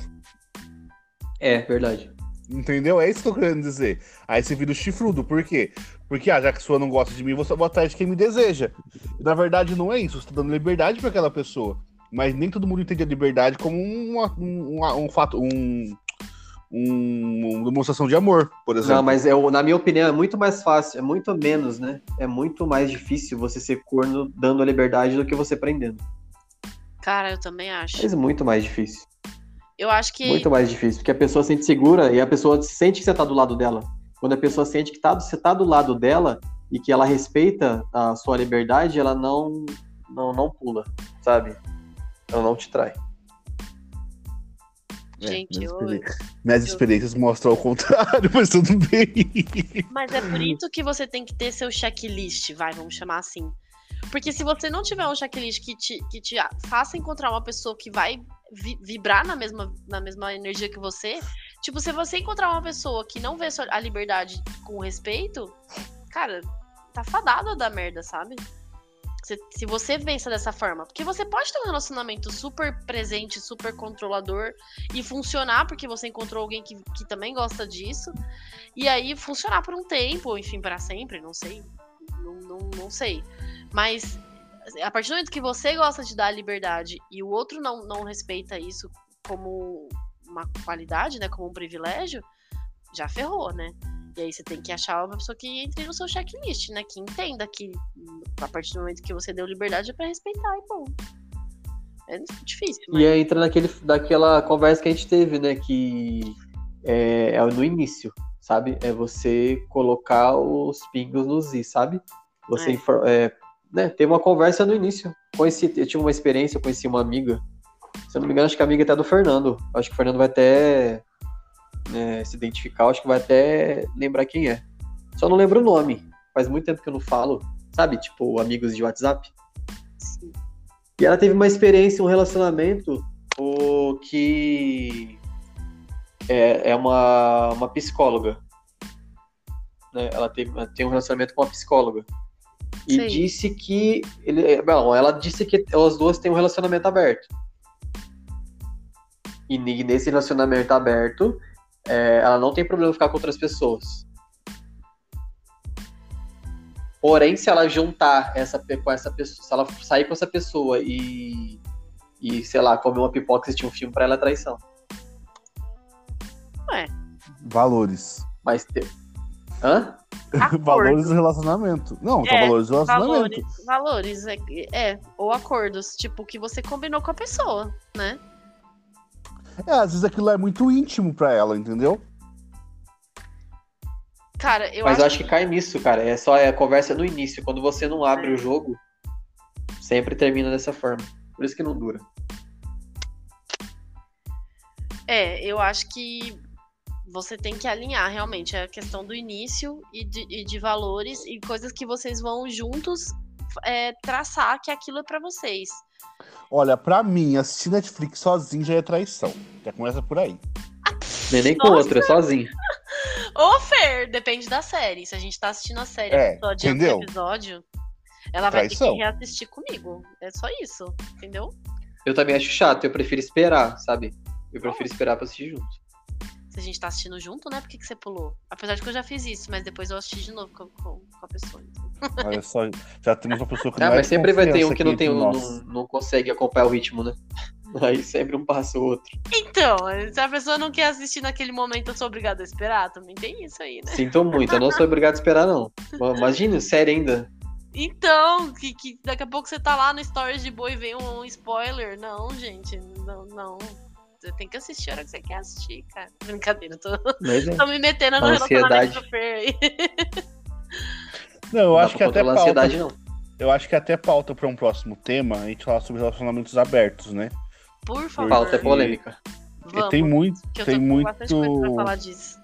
É, verdade. Entendeu? É isso que eu tô querendo dizer. Aí você vira o chifrudo. Por quê? Porque, ah, já que a pessoa não gosta de mim, vou só botar de quem me deseja. Na verdade, não é isso. Você tá dando liberdade pra aquela pessoa. Mas nem todo mundo entende a liberdade como uma- um, um, um fato, um, um- uma demonstração de amor, por exemplo. Não, mas eu, na minha opinião é muito mais fácil, é muito menos, né? É muito mais difícil você ser corno dando a liberdade do que você prendendo. Cara, eu também acho. Mas muito mais difícil. Eu acho que. Muito mais difícil. Porque a pessoa se sente segura e a pessoa sente que você tá do lado dela. Quando a pessoa sente que tá, você tá do lado dela e que ela respeita a sua liberdade, ela não, não, não pula, sabe? Ela não te trai. É, Gente, minhas, eu- experi- minhas experiências mostram ao contrário, (laughs) mas tudo bem. Mas é por isso que você tem que ter seu checklist, vai, vamos chamar assim. Porque se você não tiver um checklist que te, que te faça encontrar uma pessoa que vai vi- vibrar na mesma, na mesma energia que você, tipo, se você encontrar uma pessoa que não vê a liberdade com respeito, cara, tá fadado a dar merda, sabe? Se, se você pensa dessa forma. Porque você pode ter um relacionamento super presente, super controlador e funcionar porque você encontrou alguém que, que também gosta disso. E aí funcionar por um tempo, enfim, para sempre, não sei. Não, não, não sei. Mas a partir do momento que você gosta de dar liberdade e o outro não, não respeita isso como uma qualidade, né? Como um privilégio, já ferrou, né? E aí você tem que achar uma pessoa que entre no seu checklist, né? Que entenda que a partir do momento que você deu liberdade é pra respeitar e bom. É difícil, mas. E aí entra naquele, daquela conversa que a gente teve, né? Que é, é no início, sabe? É você colocar os pingos nos i, sabe? Você É. é, né, teve uma conversa no início. Conheci, eu tive uma experiência, eu conheci uma amiga. Se eu não me engano, acho que a amiga é até do Fernando. Acho que o Fernando vai até né, se identificar, acho que vai até lembrar quem é. Só não lembro o nome. Faz muito tempo que eu não falo, sabe? Tipo, amigos de WhatsApp. Sim. E ela teve uma experiência, um relacionamento o que é, é uma, uma psicóloga. Né? Ela, ela tem um relacionamento com uma psicóloga. E Sei. disse que. Ele, bom, ela disse que as duas têm um relacionamento aberto. E ne- nesse relacionamento aberto, é, ela não tem problema em ficar com outras pessoas. Porém, se ela juntar essa com essa pessoa, se ela sair com essa pessoa e, e sei lá, comer uma pipoca e assistir um filme pra ela é traição. Valores. Mas te... Hã? Acordo. (laughs) valores do relacionamento. Não, são É, valores do relacionamento. Valores, valores é, é, ou acordos, tipo, que você combinou com a pessoa, né? É, às vezes aquilo é muito íntimo pra ela, entendeu? Cara, eu Mas acho, eu acho que cai nisso, cara. É só é a conversa no início. Quando você não abre É. o jogo, sempre termina dessa forma. Por isso que não dura. É, eu acho que você tem que alinhar realmente a questão do início e de, e de valores e coisas que vocês vão juntos é, traçar que aquilo é pra vocês. Olha, pra mim, assistir Netflix sozinho já é traição. Já começa por aí. Nem, nem com outra, é sozinho. (laughs) Ou Fer, depende da série. Se a gente tá assistindo a série, É, pessoa adianta entendeu? o episódio, ela vai ter Traição. que reassistir comigo. É só isso, entendeu? Eu também acho chato, eu prefiro esperar, sabe? Eu prefiro esperar pra assistir junto. Se a gente tá assistindo junto, né? Por que, que você pulou? Apesar de que eu já fiz isso, mas depois eu assisti de novo com, com- com a pessoa. (laughs) Olha só, já temos uma pessoa que (laughs) Ah, não é mas sempre vai ter um que não, tem, um- não, não consegue acompanhar o ritmo, né? (laughs) Aí sempre um passa o outro. Então, se a pessoa não quer assistir naquele momento, eu sou obrigada a esperar. Também tem isso aí, né? Sinto muito, eu não sou obrigado a esperar, não. Imagina, série ainda. Então, que, que daqui a pouco você tá lá no Stories de Boa e vem um spoiler. Não, gente, não, não. Você tem que assistir a hora que você quer assistir, cara. Brincadeira, tô, Mas é. (laughs) tô me metendo no relacionamento do Fer aí. Não, eu Não acho que até pauta. ansiedade, não. Eu acho que até pauta pra um próximo tema a gente falar sobre relacionamentos abertos, né? Por favor. Pauta é polêmica. Vamos, tem muito, que eu tem muito, bastante coisa pra falar disso.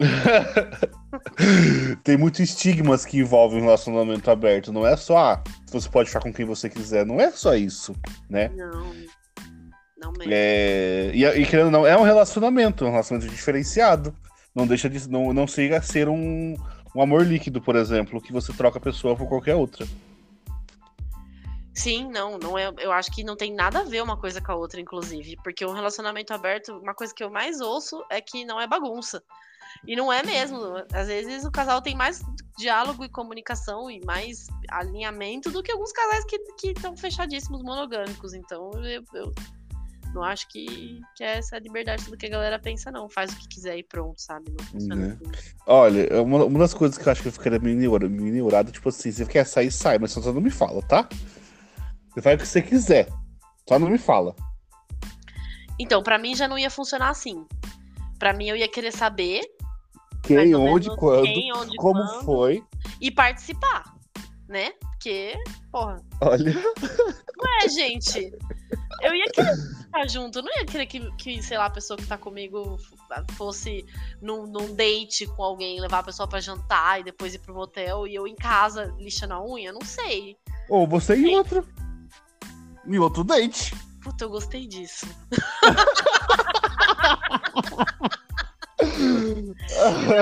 (laughs) tem muito estigmas que envolvem um relacionamento aberto. Não é só, ah, você pode ficar com quem você quiser. Não é só isso, né? Não. Não mesmo. É, e, e querendo ou não, é um relacionamento, um relacionamento diferenciado. Não deixa de. Não, não chega a ser um, um amor líquido, por exemplo, que você troca a pessoa por qualquer outra. Sim, não, não é. Eu acho que não tem nada a ver uma coisa com a outra, inclusive. Porque um relacionamento aberto, uma coisa que eu mais ouço é que não é bagunça. E não é mesmo. Às vezes o casal tem mais diálogo e comunicação e mais alinhamento do que alguns casais que estão fechadíssimos, monogâmicos. Então eu, eu não acho que, que é essa liberdade do que a galera pensa, não. Faz o que quiser e pronto, sabe? Não funciona Né. assim. Olha, uma, uma das coisas que eu acho que eu ficaria meio neura- meio neurado, tipo assim, você quer sair, sai, mas só não me fala, tá? Você faz o que você quiser. Só não me fala. Então, pra mim já não ia funcionar assim. Pra mim eu ia querer saber Quem, onde, quando, quem, onde, como quando, foi. e participar, né? Porque, porra, Olha. é, gente. Eu ia querer ficar junto, eu não ia querer que, que, sei lá, a pessoa que tá comigo fosse num, num date com alguém, levar a pessoa pra jantar e depois ir pro motel e eu em casa lixando a unha, não sei. Ou você em outro. Em outro date. Puta, eu gostei disso.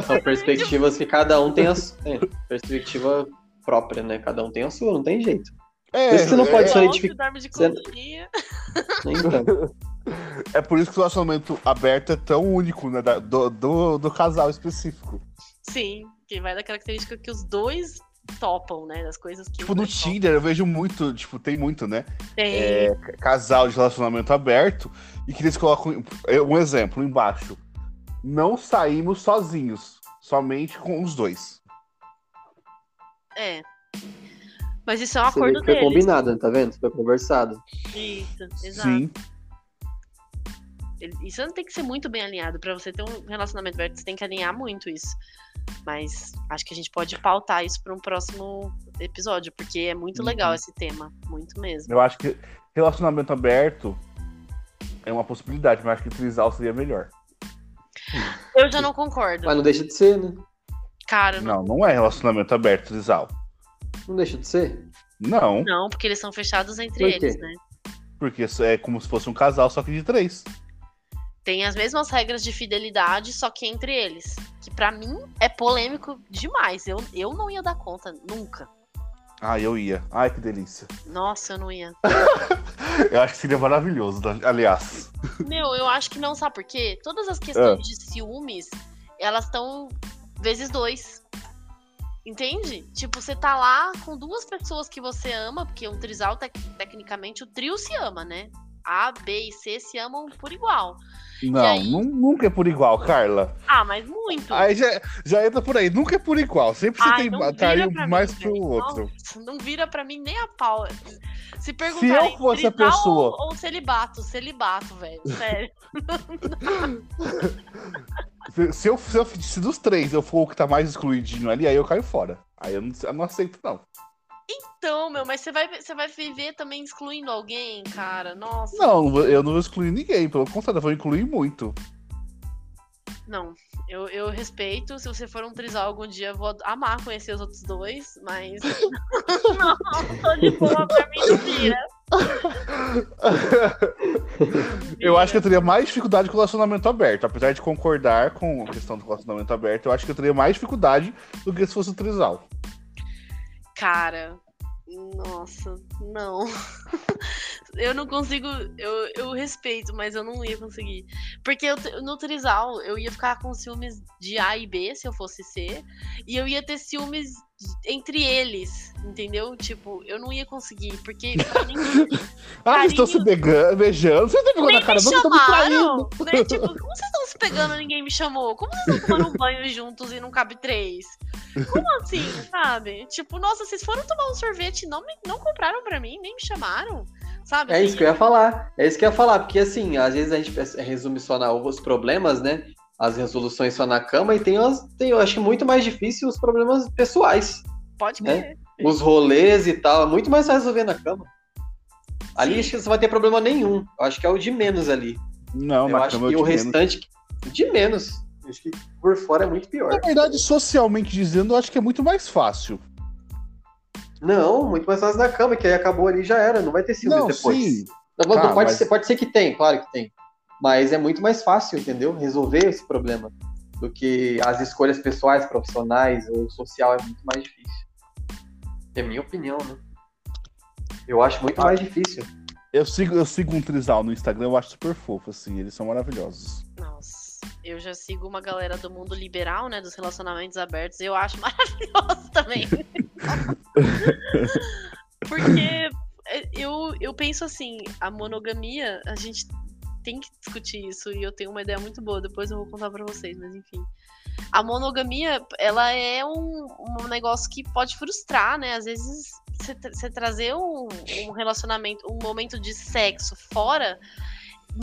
São perspectivas que cada um tem a sua. é, perspectiva própria, né? Cada um tem a sua, não tem jeito. É, Por isso que você não pode é, Nossa, edific- dorme de você- conchinha. Então, (laughs) (laughs) é por isso que o relacionamento aberto é tão único, né? Do, do, do casal específico. Sim, que vai da característica que os dois topam, né? Das coisas que. Tipo, no dois topam. Tinder eu vejo muito, tipo, tem muito, né? Tem. É, ca- casal de relacionamento aberto e que eles colocam é, um exemplo embaixo. Não saímos sozinhos, somente com os dois. É. Mas isso é um você acordo que foi deles. combinado, tá vendo? Foi conversado. Isso, exato. Sim. Isso tem que ser muito bem alinhado. Pra você ter um relacionamento aberto, você tem que alinhar muito isso. Mas acho que a gente pode pautar isso para um próximo episódio, porque é muito legal Uhum. esse tema. Muito mesmo. Eu acho que relacionamento aberto é uma possibilidade, mas acho que trisal seria melhor. Eu já não concordo. Mas não deixa de ser, né? Cara, não, Não, não é relacionamento aberto trisal. Não deixa de ser. Não, não, porque eles são fechados entre Por quê? eles, né? porque isso é como se fosse um casal, só que de três. Tem as mesmas regras de fidelidade, só que entre eles. Que pra mim é polêmico demais. Eu, eu não ia dar conta, nunca. Ah, eu ia. Ai, que delícia. Nossa, eu não ia. (laughs) Eu acho que seria maravilhoso, tá? aliás. Meu, eu acho que não, sabe por quê? Todas as questões Ah. de ciúmes, elas estão vezes dois. Entende? Tipo, você tá lá com duas pessoas que você ama, porque um trisal, tec- tecnicamente, o trio se ama, né? A, B e C se amam por igual. Não, aí? nu- nunca é por igual, Carla. Ah, mas muito. Aí já, já entra por aí. Nunca é por igual. Sempre você Ai, tem não carinho pra mais mim, pro velho. outro. Não vira pra mim nem a pau. Se perguntarem, eu fosse a pessoa- Ou, ou celibato, celibato, velho. Sério. Se, (laughs) se eu, se eu se dos três eu for o que tá mais excluidinho ali, aí eu caio fora. Aí eu não, eu não aceito, não. Então, meu, mas você vai, você vai viver também excluindo alguém, cara. Nossa. Não, eu não vou excluir ninguém. Pelo contrário, eu vou incluir muito. Não, eu, eu respeito. Se você for um trisal algum dia, eu vou amar conhecer os outros dois, mas. (laughs) não, tô de boa pra vira. (laughs) Eu acho que eu teria mais dificuldade com o relacionamento aberto. Apesar de concordar com a questão do relacionamento aberto, eu acho que eu teria mais dificuldade do que se fosse o trisal. Cara, nossa, não. (laughs) eu não consigo. Eu, eu respeito, mas eu não ia conseguir. Porque eu, no Trisal, eu ia ficar com ciúmes de A e B, se eu fosse C. E eu ia ter ciúmes entre eles, entendeu? Tipo, eu não ia conseguir. Porque pra (laughs) mim. Ah, vocês estão se beijando. Vocês estão pegando Nem na cara, me chamaram! Né? Tipo, como vocês estão se pegando e ninguém me chamou? Como vocês estão tomando um banho juntos e não cabe três? Como assim, sabe? Tipo, nossa, vocês foram tomar um sorvete e não, me, não compraram pra mim, nem me chamaram, sabe? É isso que eu ia falar. É isso que eu ia falar, porque assim, às vezes a gente resume só na, os problemas, né? As resoluções só na cama, e tem, as, tem eu acho muito mais difícil os problemas pessoais. Pode né? crer. Os rolês e tal, é muito mais fácil resolver na cama. Ali Sim. acho que você não vai ter problema nenhum. Eu acho que é o de menos ali. Não, eu na acho cama que eu o te menos. restante, de menos. Acho que por fora é muito pior. Na verdade, socialmente dizendo, eu acho que é muito mais fácil. Não, muito mais fácil na cama, que aí acabou ali e já era, não vai ter ciúmes Não, depois. sim. Não, Tá, pode, mas- ser, pode ser que tem, claro que tem. Mas é muito mais fácil, entendeu? Resolver esse problema do que as escolhas pessoais, profissionais ou social é muito mais difícil. É minha opinião, né? Eu acho muito Ah. mais difícil. Eu sigo, eu sigo um trisal no Instagram, eu acho super fofo, assim, eles são maravilhosos. Nossa, eu já sigo uma galera do mundo liberal, né? Dos relacionamentos abertos. Eu acho (laughs) maravilhoso também. (laughs) Porque é, eu, eu penso assim, a monogamia, a gente tem que discutir isso e eu tenho uma ideia muito boa, depois eu vou contar pra vocês, mas enfim. A monogamia, ela é um, um negócio que pode frustrar, né? Às vezes você trazer um, um relacionamento, um momento de sexo fora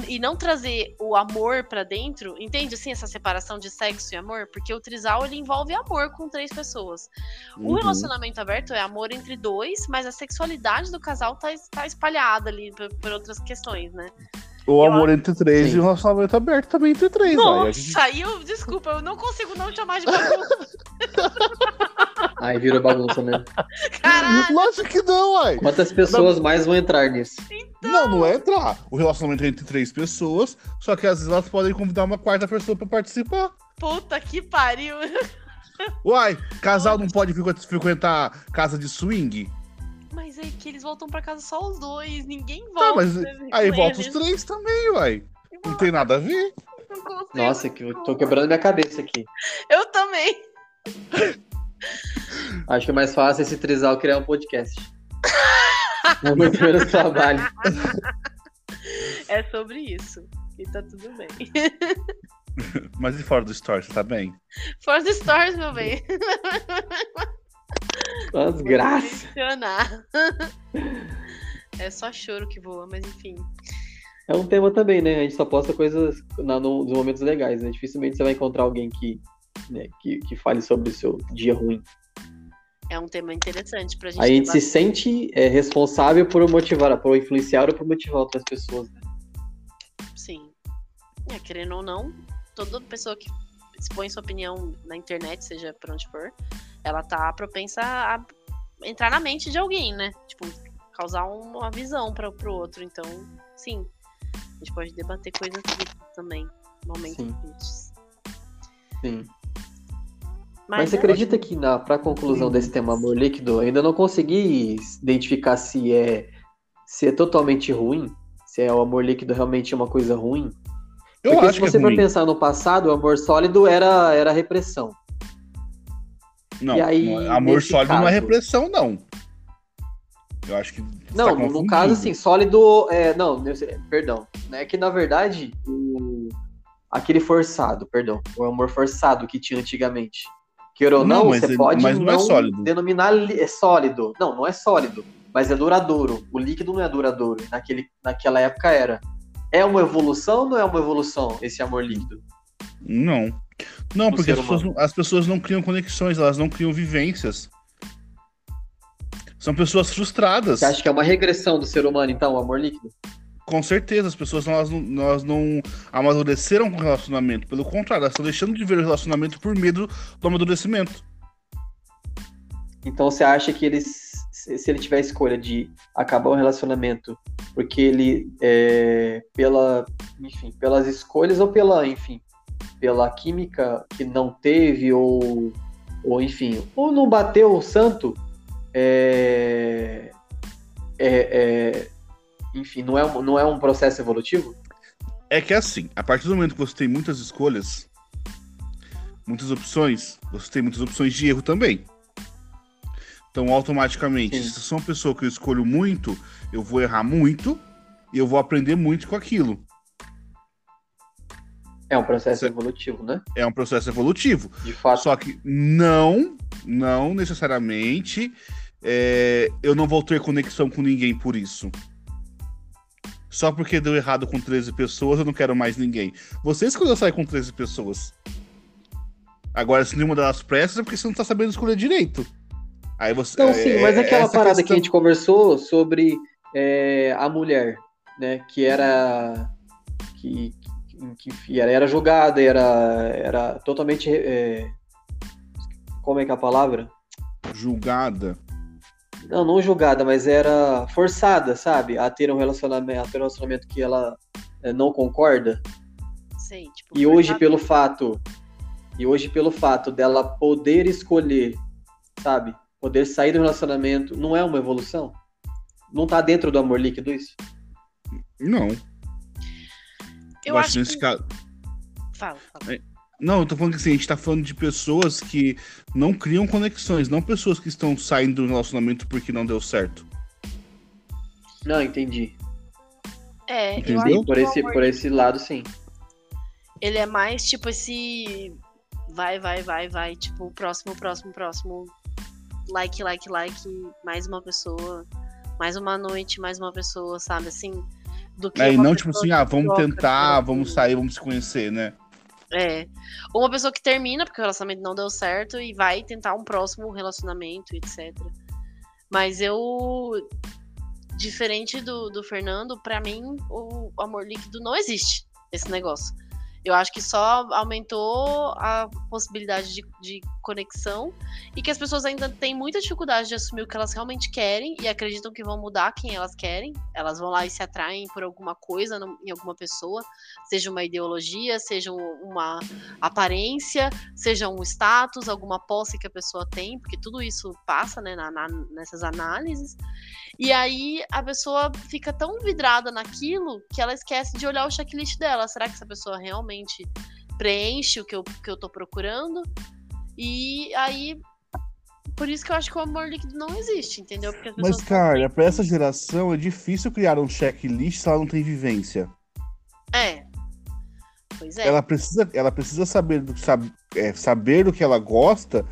e não trazer o amor pra dentro, entende assim essa separação de sexo e amor? Porque o trisal ele envolve amor com três pessoas. O Uhum. relacionamento aberto é amor entre dois, mas a sexualidade do casal tá, tá espalhada ali por, por outras questões, né? O eu amor entre três Sim. e o relacionamento aberto também entre três, gente- Nossa, aí eu, desculpa, eu não consigo não chamar de bagunça. (laughs) Aí vira bagunça, né? Caralho, Lógico que não, uai. Quantas pessoas mais vão entrar nisso? Não, não é entrar. O relacionamento é entre três pessoas, só que às vezes elas podem convidar uma quarta pessoa pra participar. puta que pariu. Uai, casal não pode frequ- frequentar casa de swing? Mas é que eles voltam pra casa só os dois, ninguém Tá, volta. mas né, aí volta os três também, uai. Não tem nada a ver. Não. Nossa, que eu tô quebrando minha cabeça aqui. Eu também. (laughs) Acho que é mais fácil esse trisal criar um podcast. (laughs) É muito menos trabalho. (laughs) É sobre isso. E tá tudo bem. (laughs) Mas e fora do você tá bem? For the stars, meu bem. Desgraça. Mencionar. É só choro que voa, mas enfim. É um tema também, né? A gente só posta coisas na, no- nos momentos legais, né? Dificilmente você vai encontrar alguém que, né, que, que fale sobre o seu dia ruim. É um tema interessante pra gente. Aí a gente se sente é, responsável por motivar, por influenciar ou por motivar outras pessoas, né? Sim. É, querendo ou não, toda pessoa que expõe sua opinião na internet, seja por onde for, ela tá propensa a entrar na mente de alguém, né? Tipo, causar uma visão para pro outro. Então, sim. A gente pode debater coisas também. Momentos Sim. Sim. Mas, você é- acredita que na pra conclusão desse tema amor líquido, eu ainda não consegui identificar se é se é totalmente ruim, se é o amor líquido realmente é uma coisa ruim? Eu Porque acho se que você é for pensar no passado, o amor sólido era era repressão. Não, E aí, não é- amor sólido não é caso? repressão, não. Eu acho que. você Não, tá no- caso, assim, sólido. É, não, perdão. É que, na verdade, o, aquele forçado, perdão, o amor forçado que tinha antigamente. Queira ou Não, não, você ele- pode mas não é sólido. denominar é sólido. Não, não é sólido, mas é duradouro. O líquido não é duradouro. Naquele, naquela época era. É uma evolução ou não é uma evolução esse amor líquido? Não. Não, Do porque as pessoas, não- as pessoas não criam conexões, elas não criam vivências. São pessoas frustradas. Você acha que é uma regressão do ser humano, então, o amor líquido? Com certeza, as pessoas elas elas não amadureceram com o relacionamento. Pelo contrário, elas estão deixando de ver o relacionamento por medo do amadurecimento. Então você acha que ele, se se ele tiver a escolha de acabar o relacionamento porque ele, é, pela, enfim, pelas escolhas ou pela, enfim, pela química que não teve ou, ou enfim, ou não bateu o santo, é, é, é, enfim, não é, um- não é um processo evolutivo? É que é assim, a partir do momento que você tem muitas escolhas, muitas opções, você tem muitas opções de erro também. Então, automaticamente, Sim. se eu sou uma pessoa que eu escolho muito, eu vou errar muito e eu vou aprender muito com aquilo. É um processo evolutivo, né? É um processo evolutivo. De fato. Só que não, não necessariamente é, eu não vou ter conexão com ninguém por isso. Só porque deu errado com 13 pessoas, eu não quero mais ninguém. Você escolheu sair com 13 pessoas. Agora, se nenhuma delas presta, é porque você não tá sabendo escolher direito. Aí você. Não, é- sim, mas é aquela essa parada que questão- a gente conversou sobre é, a mulher, né? Que era. Que, que, que era, era julgada, era, era totalmente. é, como é que é a palavra? Julgada. Não, não julgada, mas era forçada, sabe? A ter um relacionamento, a ter um relacionamento que ela é, não concorda. Sei, tipo, E hoje, pelo fato. E hoje, pelo fato dela poder escolher, sabe? Poder sair do relacionamento, não é uma evolução? Não tá dentro do amor líquido isso? Não. Eu acho nesse que... caso. Fala, fala. Não, eu tô falando que assim, a gente tá falando de pessoas que não criam conexões, não pessoas que estão saindo do relacionamento porque não deu certo. Não, entendi. É, eu Entendeu? por esse, por esse lado, sim. ele é mais tipo esse vai, vai, vai, vai, tipo, próximo, próximo, próximo, like, like, like, mais uma pessoa, mais uma noite, mais uma pessoa, sabe, assim, do que É, e não tipo assim, ah, vamos troca, tentar, troca, vamos sair, vamos se conhecer, né? É. Ou uma pessoa que termina porque o relacionamento não deu certo e vai tentar um próximo relacionamento, etc. Mas eu. Diferente do, do Fernando, pra mim, o amor líquido não existe. Esse negócio. Eu acho que só aumentou a possibilidade de, de conexão e que as pessoas ainda têm muita dificuldade de assumir o que elas realmente querem e acreditam que vão mudar quem elas querem. Elas vão lá e se atraem por alguma coisa em alguma pessoa seja uma ideologia, seja um- uma aparência, seja um status, alguma posse que a pessoa tem, porque tudo isso passa né, na- na- nessas análises. E aí a pessoa fica tão vidrada naquilo que ela esquece de olhar o checklist dela. Será que essa pessoa realmente preenche o que eu, que eu tô procurando? E aí. Por isso que eu acho que o amor líquido não existe, entendeu? Mas, cara, pra essa geração é difícil criar um checklist se ela não tem vivência. É. Pois é. Ela precisa, ela precisa saber do, sab, é, saber do que ela gosta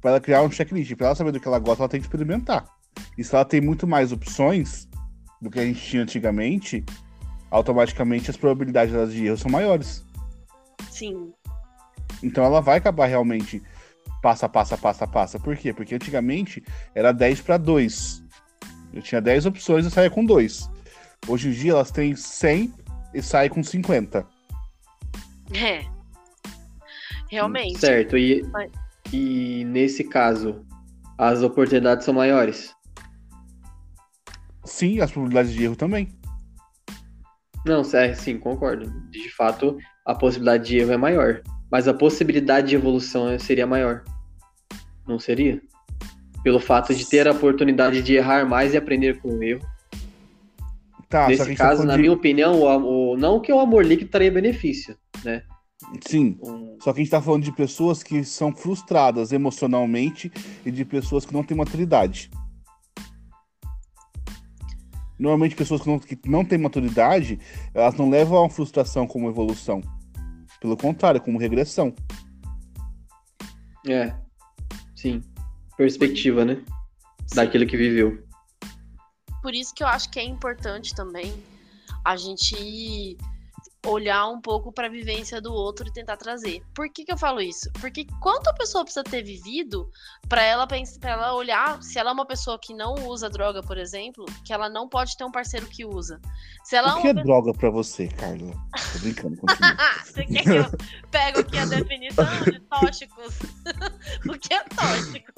pra ela criar um checklist. Pra ela saber do que ela gosta, ela tem que experimentar. E se ela tem muito mais opções do que a gente tinha antigamente, automaticamente as probabilidades delas de erro são maiores. Sim. Então ela vai acabar realmente passa, passa, passa, passa. Por quê? Porque antigamente era 10 para 2. Eu tinha 10 opções e saía com 2. Hoje em dia elas têm 100 e saem com 50. É. Realmente. Certo. E, Mas- e nesse caso, as oportunidades são maiores? Sim, as probabilidades de erro também. Não, é, sim, concordo. De fato, a possibilidade de erro é maior. Mas a possibilidade de evolução seria maior. Não seria? Pelo fato de ter a oportunidade de errar mais e aprender com o erro. Tá, Nesse tá caso, na de- minha opinião, o, o- não que o amor líquido traria benefício, né? Sim. Um- Só que a gente tá falando de pessoas que são frustradas emocionalmente e de pessoas que não têm maturidade. Normalmente, pessoas que não, que não têm maturidade, elas não levam a frustração como evolução. Pelo contrário, como regressão. é, sim. Perspectiva, né? Daquilo que viveu. Por isso que eu acho que é importante também a gente olhar um pouco para a vivência do outro e tentar trazer. Por que, que eu falo isso? Porque quanto a pessoa precisa ter vivido para ela pensar, para ela olhar, se ela é uma pessoa que não usa droga, por exemplo, que ela não pode ter um parceiro que usa. Se ela O que é é uma droga pra você, Carla? Tô brincando, (laughs) você quer que eu pego aqui a definição de (laughs) tóxicos? (laughs) o que é tóxico?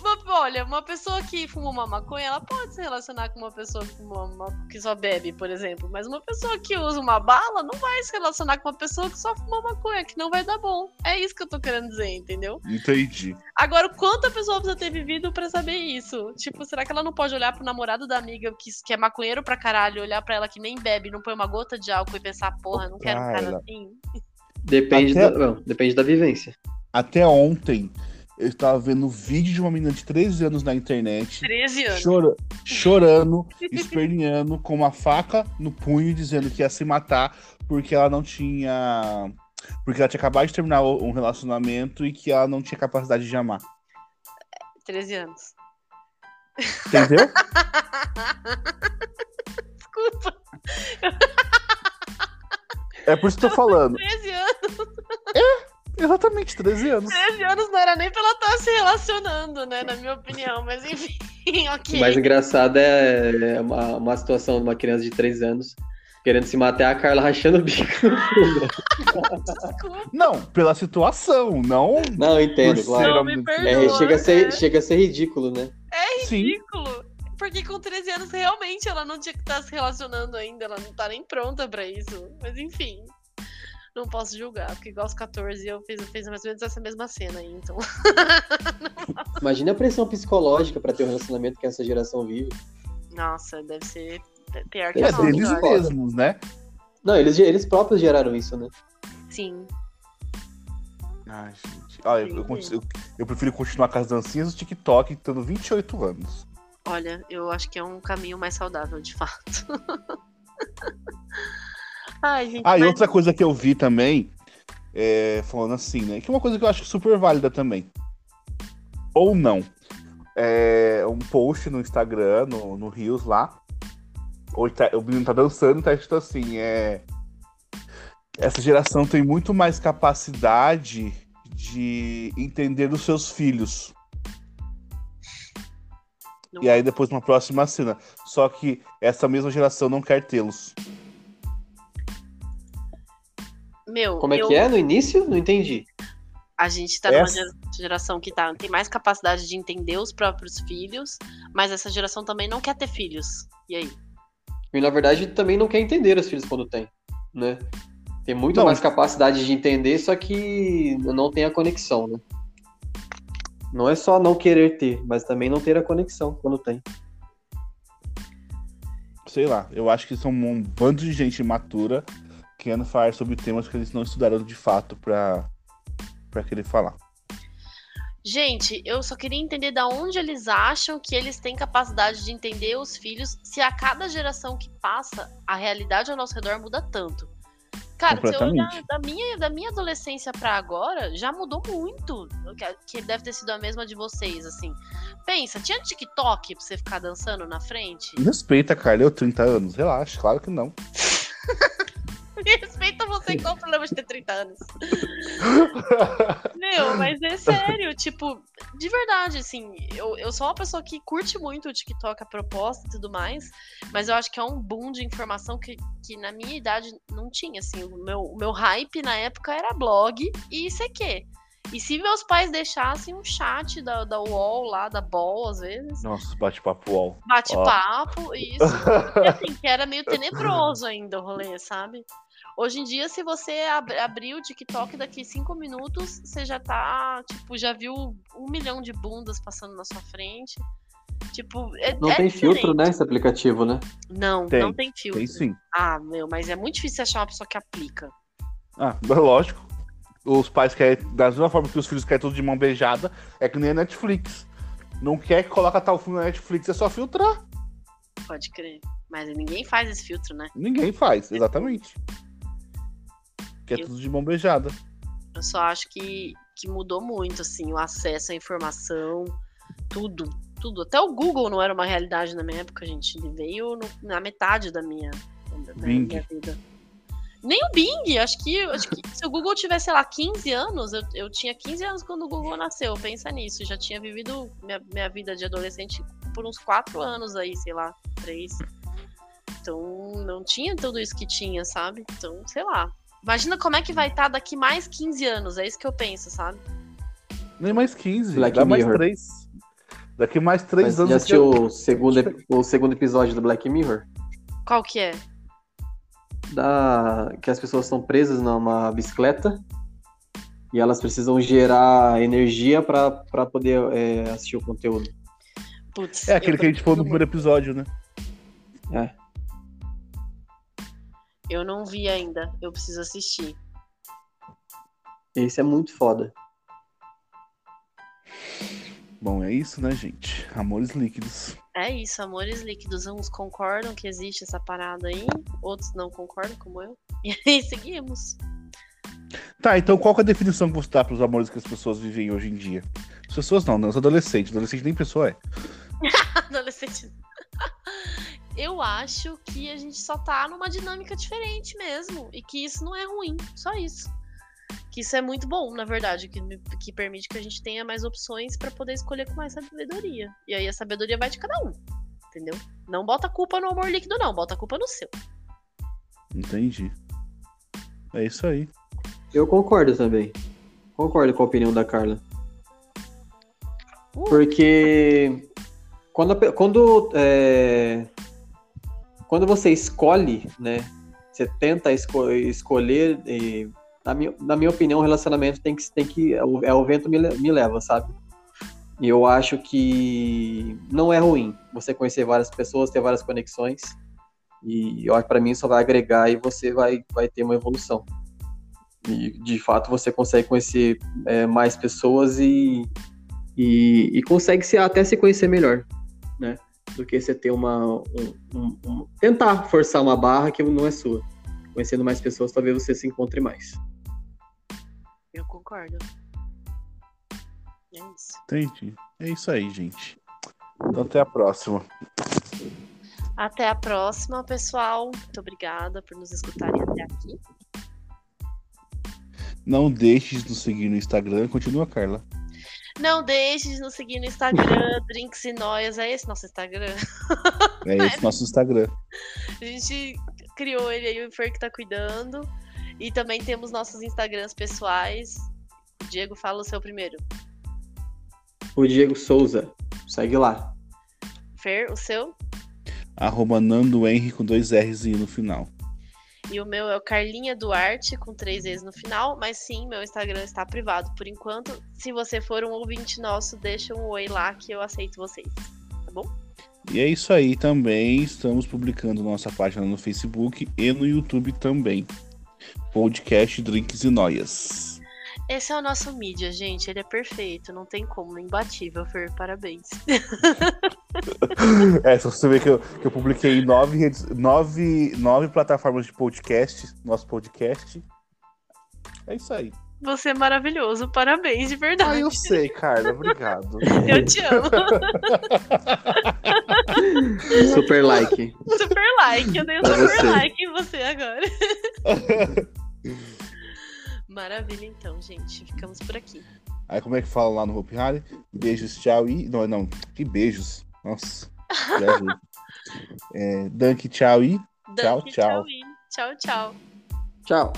Uma- Olha, uma pessoa que fuma uma maconha, ela pode se relacionar com uma pessoa que, fuma uma- que só bebe, por exemplo. Mas uma pessoa que usa uma bala não vai se relacionar com uma pessoa que só fuma maconha, que não vai dar bom. É isso que eu tô querendo dizer, entendeu? Entendi. Agora, o quanto a pessoa precisa ter vivido pra saber isso? Tipo, será que ela não pode olhar pro namorado da amiga que, que é maconheiro pra caralho, olhar pra ela que nem bebe, não põe uma gota de álcool e pensar, porra, não quero um cara assim? Depende, Até- da, não, depende da vivência. Até ontem, eu estava vendo vídeo de uma menina de 13 anos na internet. 13 anos. Chora- chorando, (laughs) esperneando, com uma faca no punho, dizendo que ia se matar porque ela não tinha. Porque ela tinha acabado de terminar um relacionamento e que ela não tinha capacidade de amar. 13 anos. Entendeu? (laughs) Desculpa, É por isso que eu tô falando. (laughs) 13 anos. Exatamente, 13 anos. 13 anos não era nem pra ela estar se relacionando, né? Na minha opinião, mas enfim, (laughs) ok. O mais engraçado é, é uma, uma situação de uma criança de 3 anos Querendo se matar é a Carla rachando o bico. Desculpa, Não, pela situação, não. Não, entendo, claro. Não, perdoa. É, chega, a ser, né? chega a ser ridículo, né? Sim. ridículo. Porque com 13 anos, realmente, ela não tinha que estar se relacionando ainda. Ela não tá nem pronta pra isso. Mas enfim. Não posso julgar, porque igual aos 14 eu fiz, eu fiz mais ou menos essa mesma cena aí, então. (laughs) Imagina a pressão psicológica pra ter o relacionamento que essa geração vive. Nossa, deve ser pior que É É a deles olha. mesmos, né? Não, eles, eles próprios geraram isso, né? Sim. Ai, gente. Eu, eu- eu- eu prefiro continuar com as dancinhas do TikTok tendo 28 anos. Olha, eu acho que é um caminho mais saudável, de fato. (laughs) Ai, gente. Ah, e mas- outra coisa que eu vi também, é, falando assim, né? Que é uma coisa que eu acho super válida também. Ou não. É um post no Instagram, no, no Rios lá. Ou tá- o menino tá dançando e tá escrito assim, é. Essa geração tem muito mais capacidade de entender os seus filhos. Não- E aí depois uma próxima cena. Só que essa mesma geração não quer tê-los. Meu, Como é eu- que é no início? Não entendi. A gente tá numa geração que tá, tem mais capacidade de entender os próprios filhos, mas essa geração também não quer ter filhos. E aí? E na verdade também não quer entender os filhos quando tem, né? Tem muito Não. mais capacidade de entender, só que não tem a conexão, né? Não é só não querer ter, mas também não ter a conexão quando tem. sei lá, eu acho que são um bando de gente imatura querendo falar sobre temas que eles não estudaram de fato pra, pra querer falar. Gente, eu só queria entender da onde eles acham que eles têm capacidade de entender os filhos se a cada geração que passa, a realidade ao nosso redor muda tanto. Cara, se eu olhar da minha, da minha adolescência pra agora, já mudou muito. Que- deve ter sido a mesma de vocês, assim. Pensa, tinha TikTok pra você ficar dançando na frente? Respeita, Carla, eu 30 anos, relaxa, claro que não. (laughs) (laughs) Respeita você, qual o problema de ter 30 anos? Meu, mas é sério, tipo, de verdade, assim, eu, eu sou uma pessoa que curte muito o TikTok, a proposta e tudo mais, mas eu acho que é um boom de informação que, que na minha idade não tinha, assim, o meu, o meu hype na época era blog e ICQ. E se meus pais deixassem um chat da, da UOL lá, da BOL, às vezes, Nossa, bate-papo UOL. bate-papo, isso, e assim, que era meio tenebroso ainda o rolê, sabe? Hoje em dia, se você ab abrir o TikTok daqui cinco minutos, você já tá, tipo, já viu um milhão de bundas passando na sua frente. Tipo, é, Não é tem filtro, diferente. né, esse aplicativo, né? Não, Tem, não tem filtro. Tem sim. Ah, meu, mas é muito difícil achar uma pessoa que aplica. Ah, lógico. Os pais querem, da mesma forma que os filhos querem tudo de mão beijada, é que nem a Netflix. Não quer que coloca tal filme na Netflix, é só filtrar. Pode crer. Mas ninguém faz esse filtro, né? Ninguém faz, exatamente. Que é tudo de mão beijada. Eu só acho que, que mudou muito, assim, o acesso à informação, tudo, tudo. Até o Google não era uma realidade na minha época, gente. Ele veio no- na metade da minha, da minha vida. Nem o Bing, acho que, acho que se o Google tivesse, sei lá, 15 anos, eu, eu tinha 15 anos quando o Google nasceu, pensa nisso. Já tinha vivido minha, minha vida de adolescente por uns 4 anos aí, sei lá, 3. Então, não tinha tudo isso que tinha, sabe? Então, sei lá. Imagina como é que vai estar daqui mais 15 anos, é isso que eu penso, sabe? Nem mais 15, Black dá mais Mirror. 3. Daqui mais 3 Mas anos. já eu assistiu quero- o segundo, o segundo episódio do Black Mirror? Qual que é? Da... Que as pessoas estão presas numa bicicleta e elas precisam gerar energia pra pra poder é, assistir o conteúdo. Putz. É aquele eu que a gente falou no primeiro episódio, né? É. Eu não vi ainda, eu preciso assistir. Esse é muito foda. Bom, é isso, né, gente? Amores líquidos. É isso, amores líquidos. Uns concordam que existe essa parada aí, outros não concordam, como eu. (laughs) E aí seguimos. Tá, então qual que é a definição que você dá pros amores que as pessoas vivem hoje em dia? As pessoas não, né? Os adolescentes. Adolescente nem pessoa é. (laughs) Adolescente. Eu acho que a gente só tá numa dinâmica diferente mesmo. E que isso não é ruim. Só isso. Que isso é muito bom, na verdade. Que, que permite que a gente tenha mais opções pra poder escolher com mais sabedoria. E aí a sabedoria vai de cada um. Entendeu? Não bota a culpa no amor líquido, não. Bota a culpa no seu. Entendi. É isso aí. Eu concordo também. Concordo com a opinião da Carla. Uh. Porque quando, quando, é, quando você escolhe, né? Você tenta esco- escolher, e, na, minha, na minha opinião, o relacionamento tem que. Tem que é, o, é vento me, me leva, sabe? E eu acho que não é ruim você conhecer várias pessoas, ter várias conexões. E pra mim só vai agregar e você vai, vai ter uma evolução. E de fato você consegue conhecer é, mais pessoas e, e, e consegue se, até se conhecer melhor, né? Do que você ter uma. um- um- um- tentar forçar uma barra que não é sua. Conhecendo mais pessoas, talvez você se encontre mais. Eu concordo. É isso. Entendi. É isso aí, gente. Então até a próxima. Até a próxima, pessoal. Muito obrigada por nos escutarem até aqui. Não deixe de nos seguir no Instagram. Continua, Carla. Não deixe de nos seguir no Instagram, (laughs) Drinks e Noias. É esse nosso Instagram. É esse (laughs) nosso Instagram. A gente criou ele aí, o Fer que tá cuidando. E também temos nossos Instagrams pessoais. Diego, fala o seu primeiro. O Diego Souza, segue lá. Fer, o seu. Arroba Nando Henry com dois R's e no final. E o meu é o Carlinha Duarte, com três vezes no final. Mas sim, meu Instagram está privado por enquanto. Se você for um ouvinte nosso, deixa um oi lá que eu aceito vocês. Tá bom? E é isso aí também. Estamos publicando nossa página no Facebook e no YouTube também. Podcast Drinks e Noias. Esse é o nosso mídia, gente. Ele é perfeito. Não tem como. Imbatível, Fer. Parabéns. (laughs) É, só você ver que eu, que eu publiquei em nove, redes, nove, nove plataformas de podcast, nosso podcast. É isso aí. Você é maravilhoso. Parabéns, de Ah, verdade. eu sei, Carla. Obrigado. (laughs) Eu te amo. Super like. Super like. Eu dei um Pra super você. like em você agora. (laughs) Maravilha, então, gente. Ficamos por aqui. Aí como é que fala lá no Hope Harry? Beijos, tchau e. Não, não. Que beijos. Nossa. viajei. (laughs) é, Dunk, tchau e. Tchau, Dunk, tchau. e Tchau, tchau. Tchau.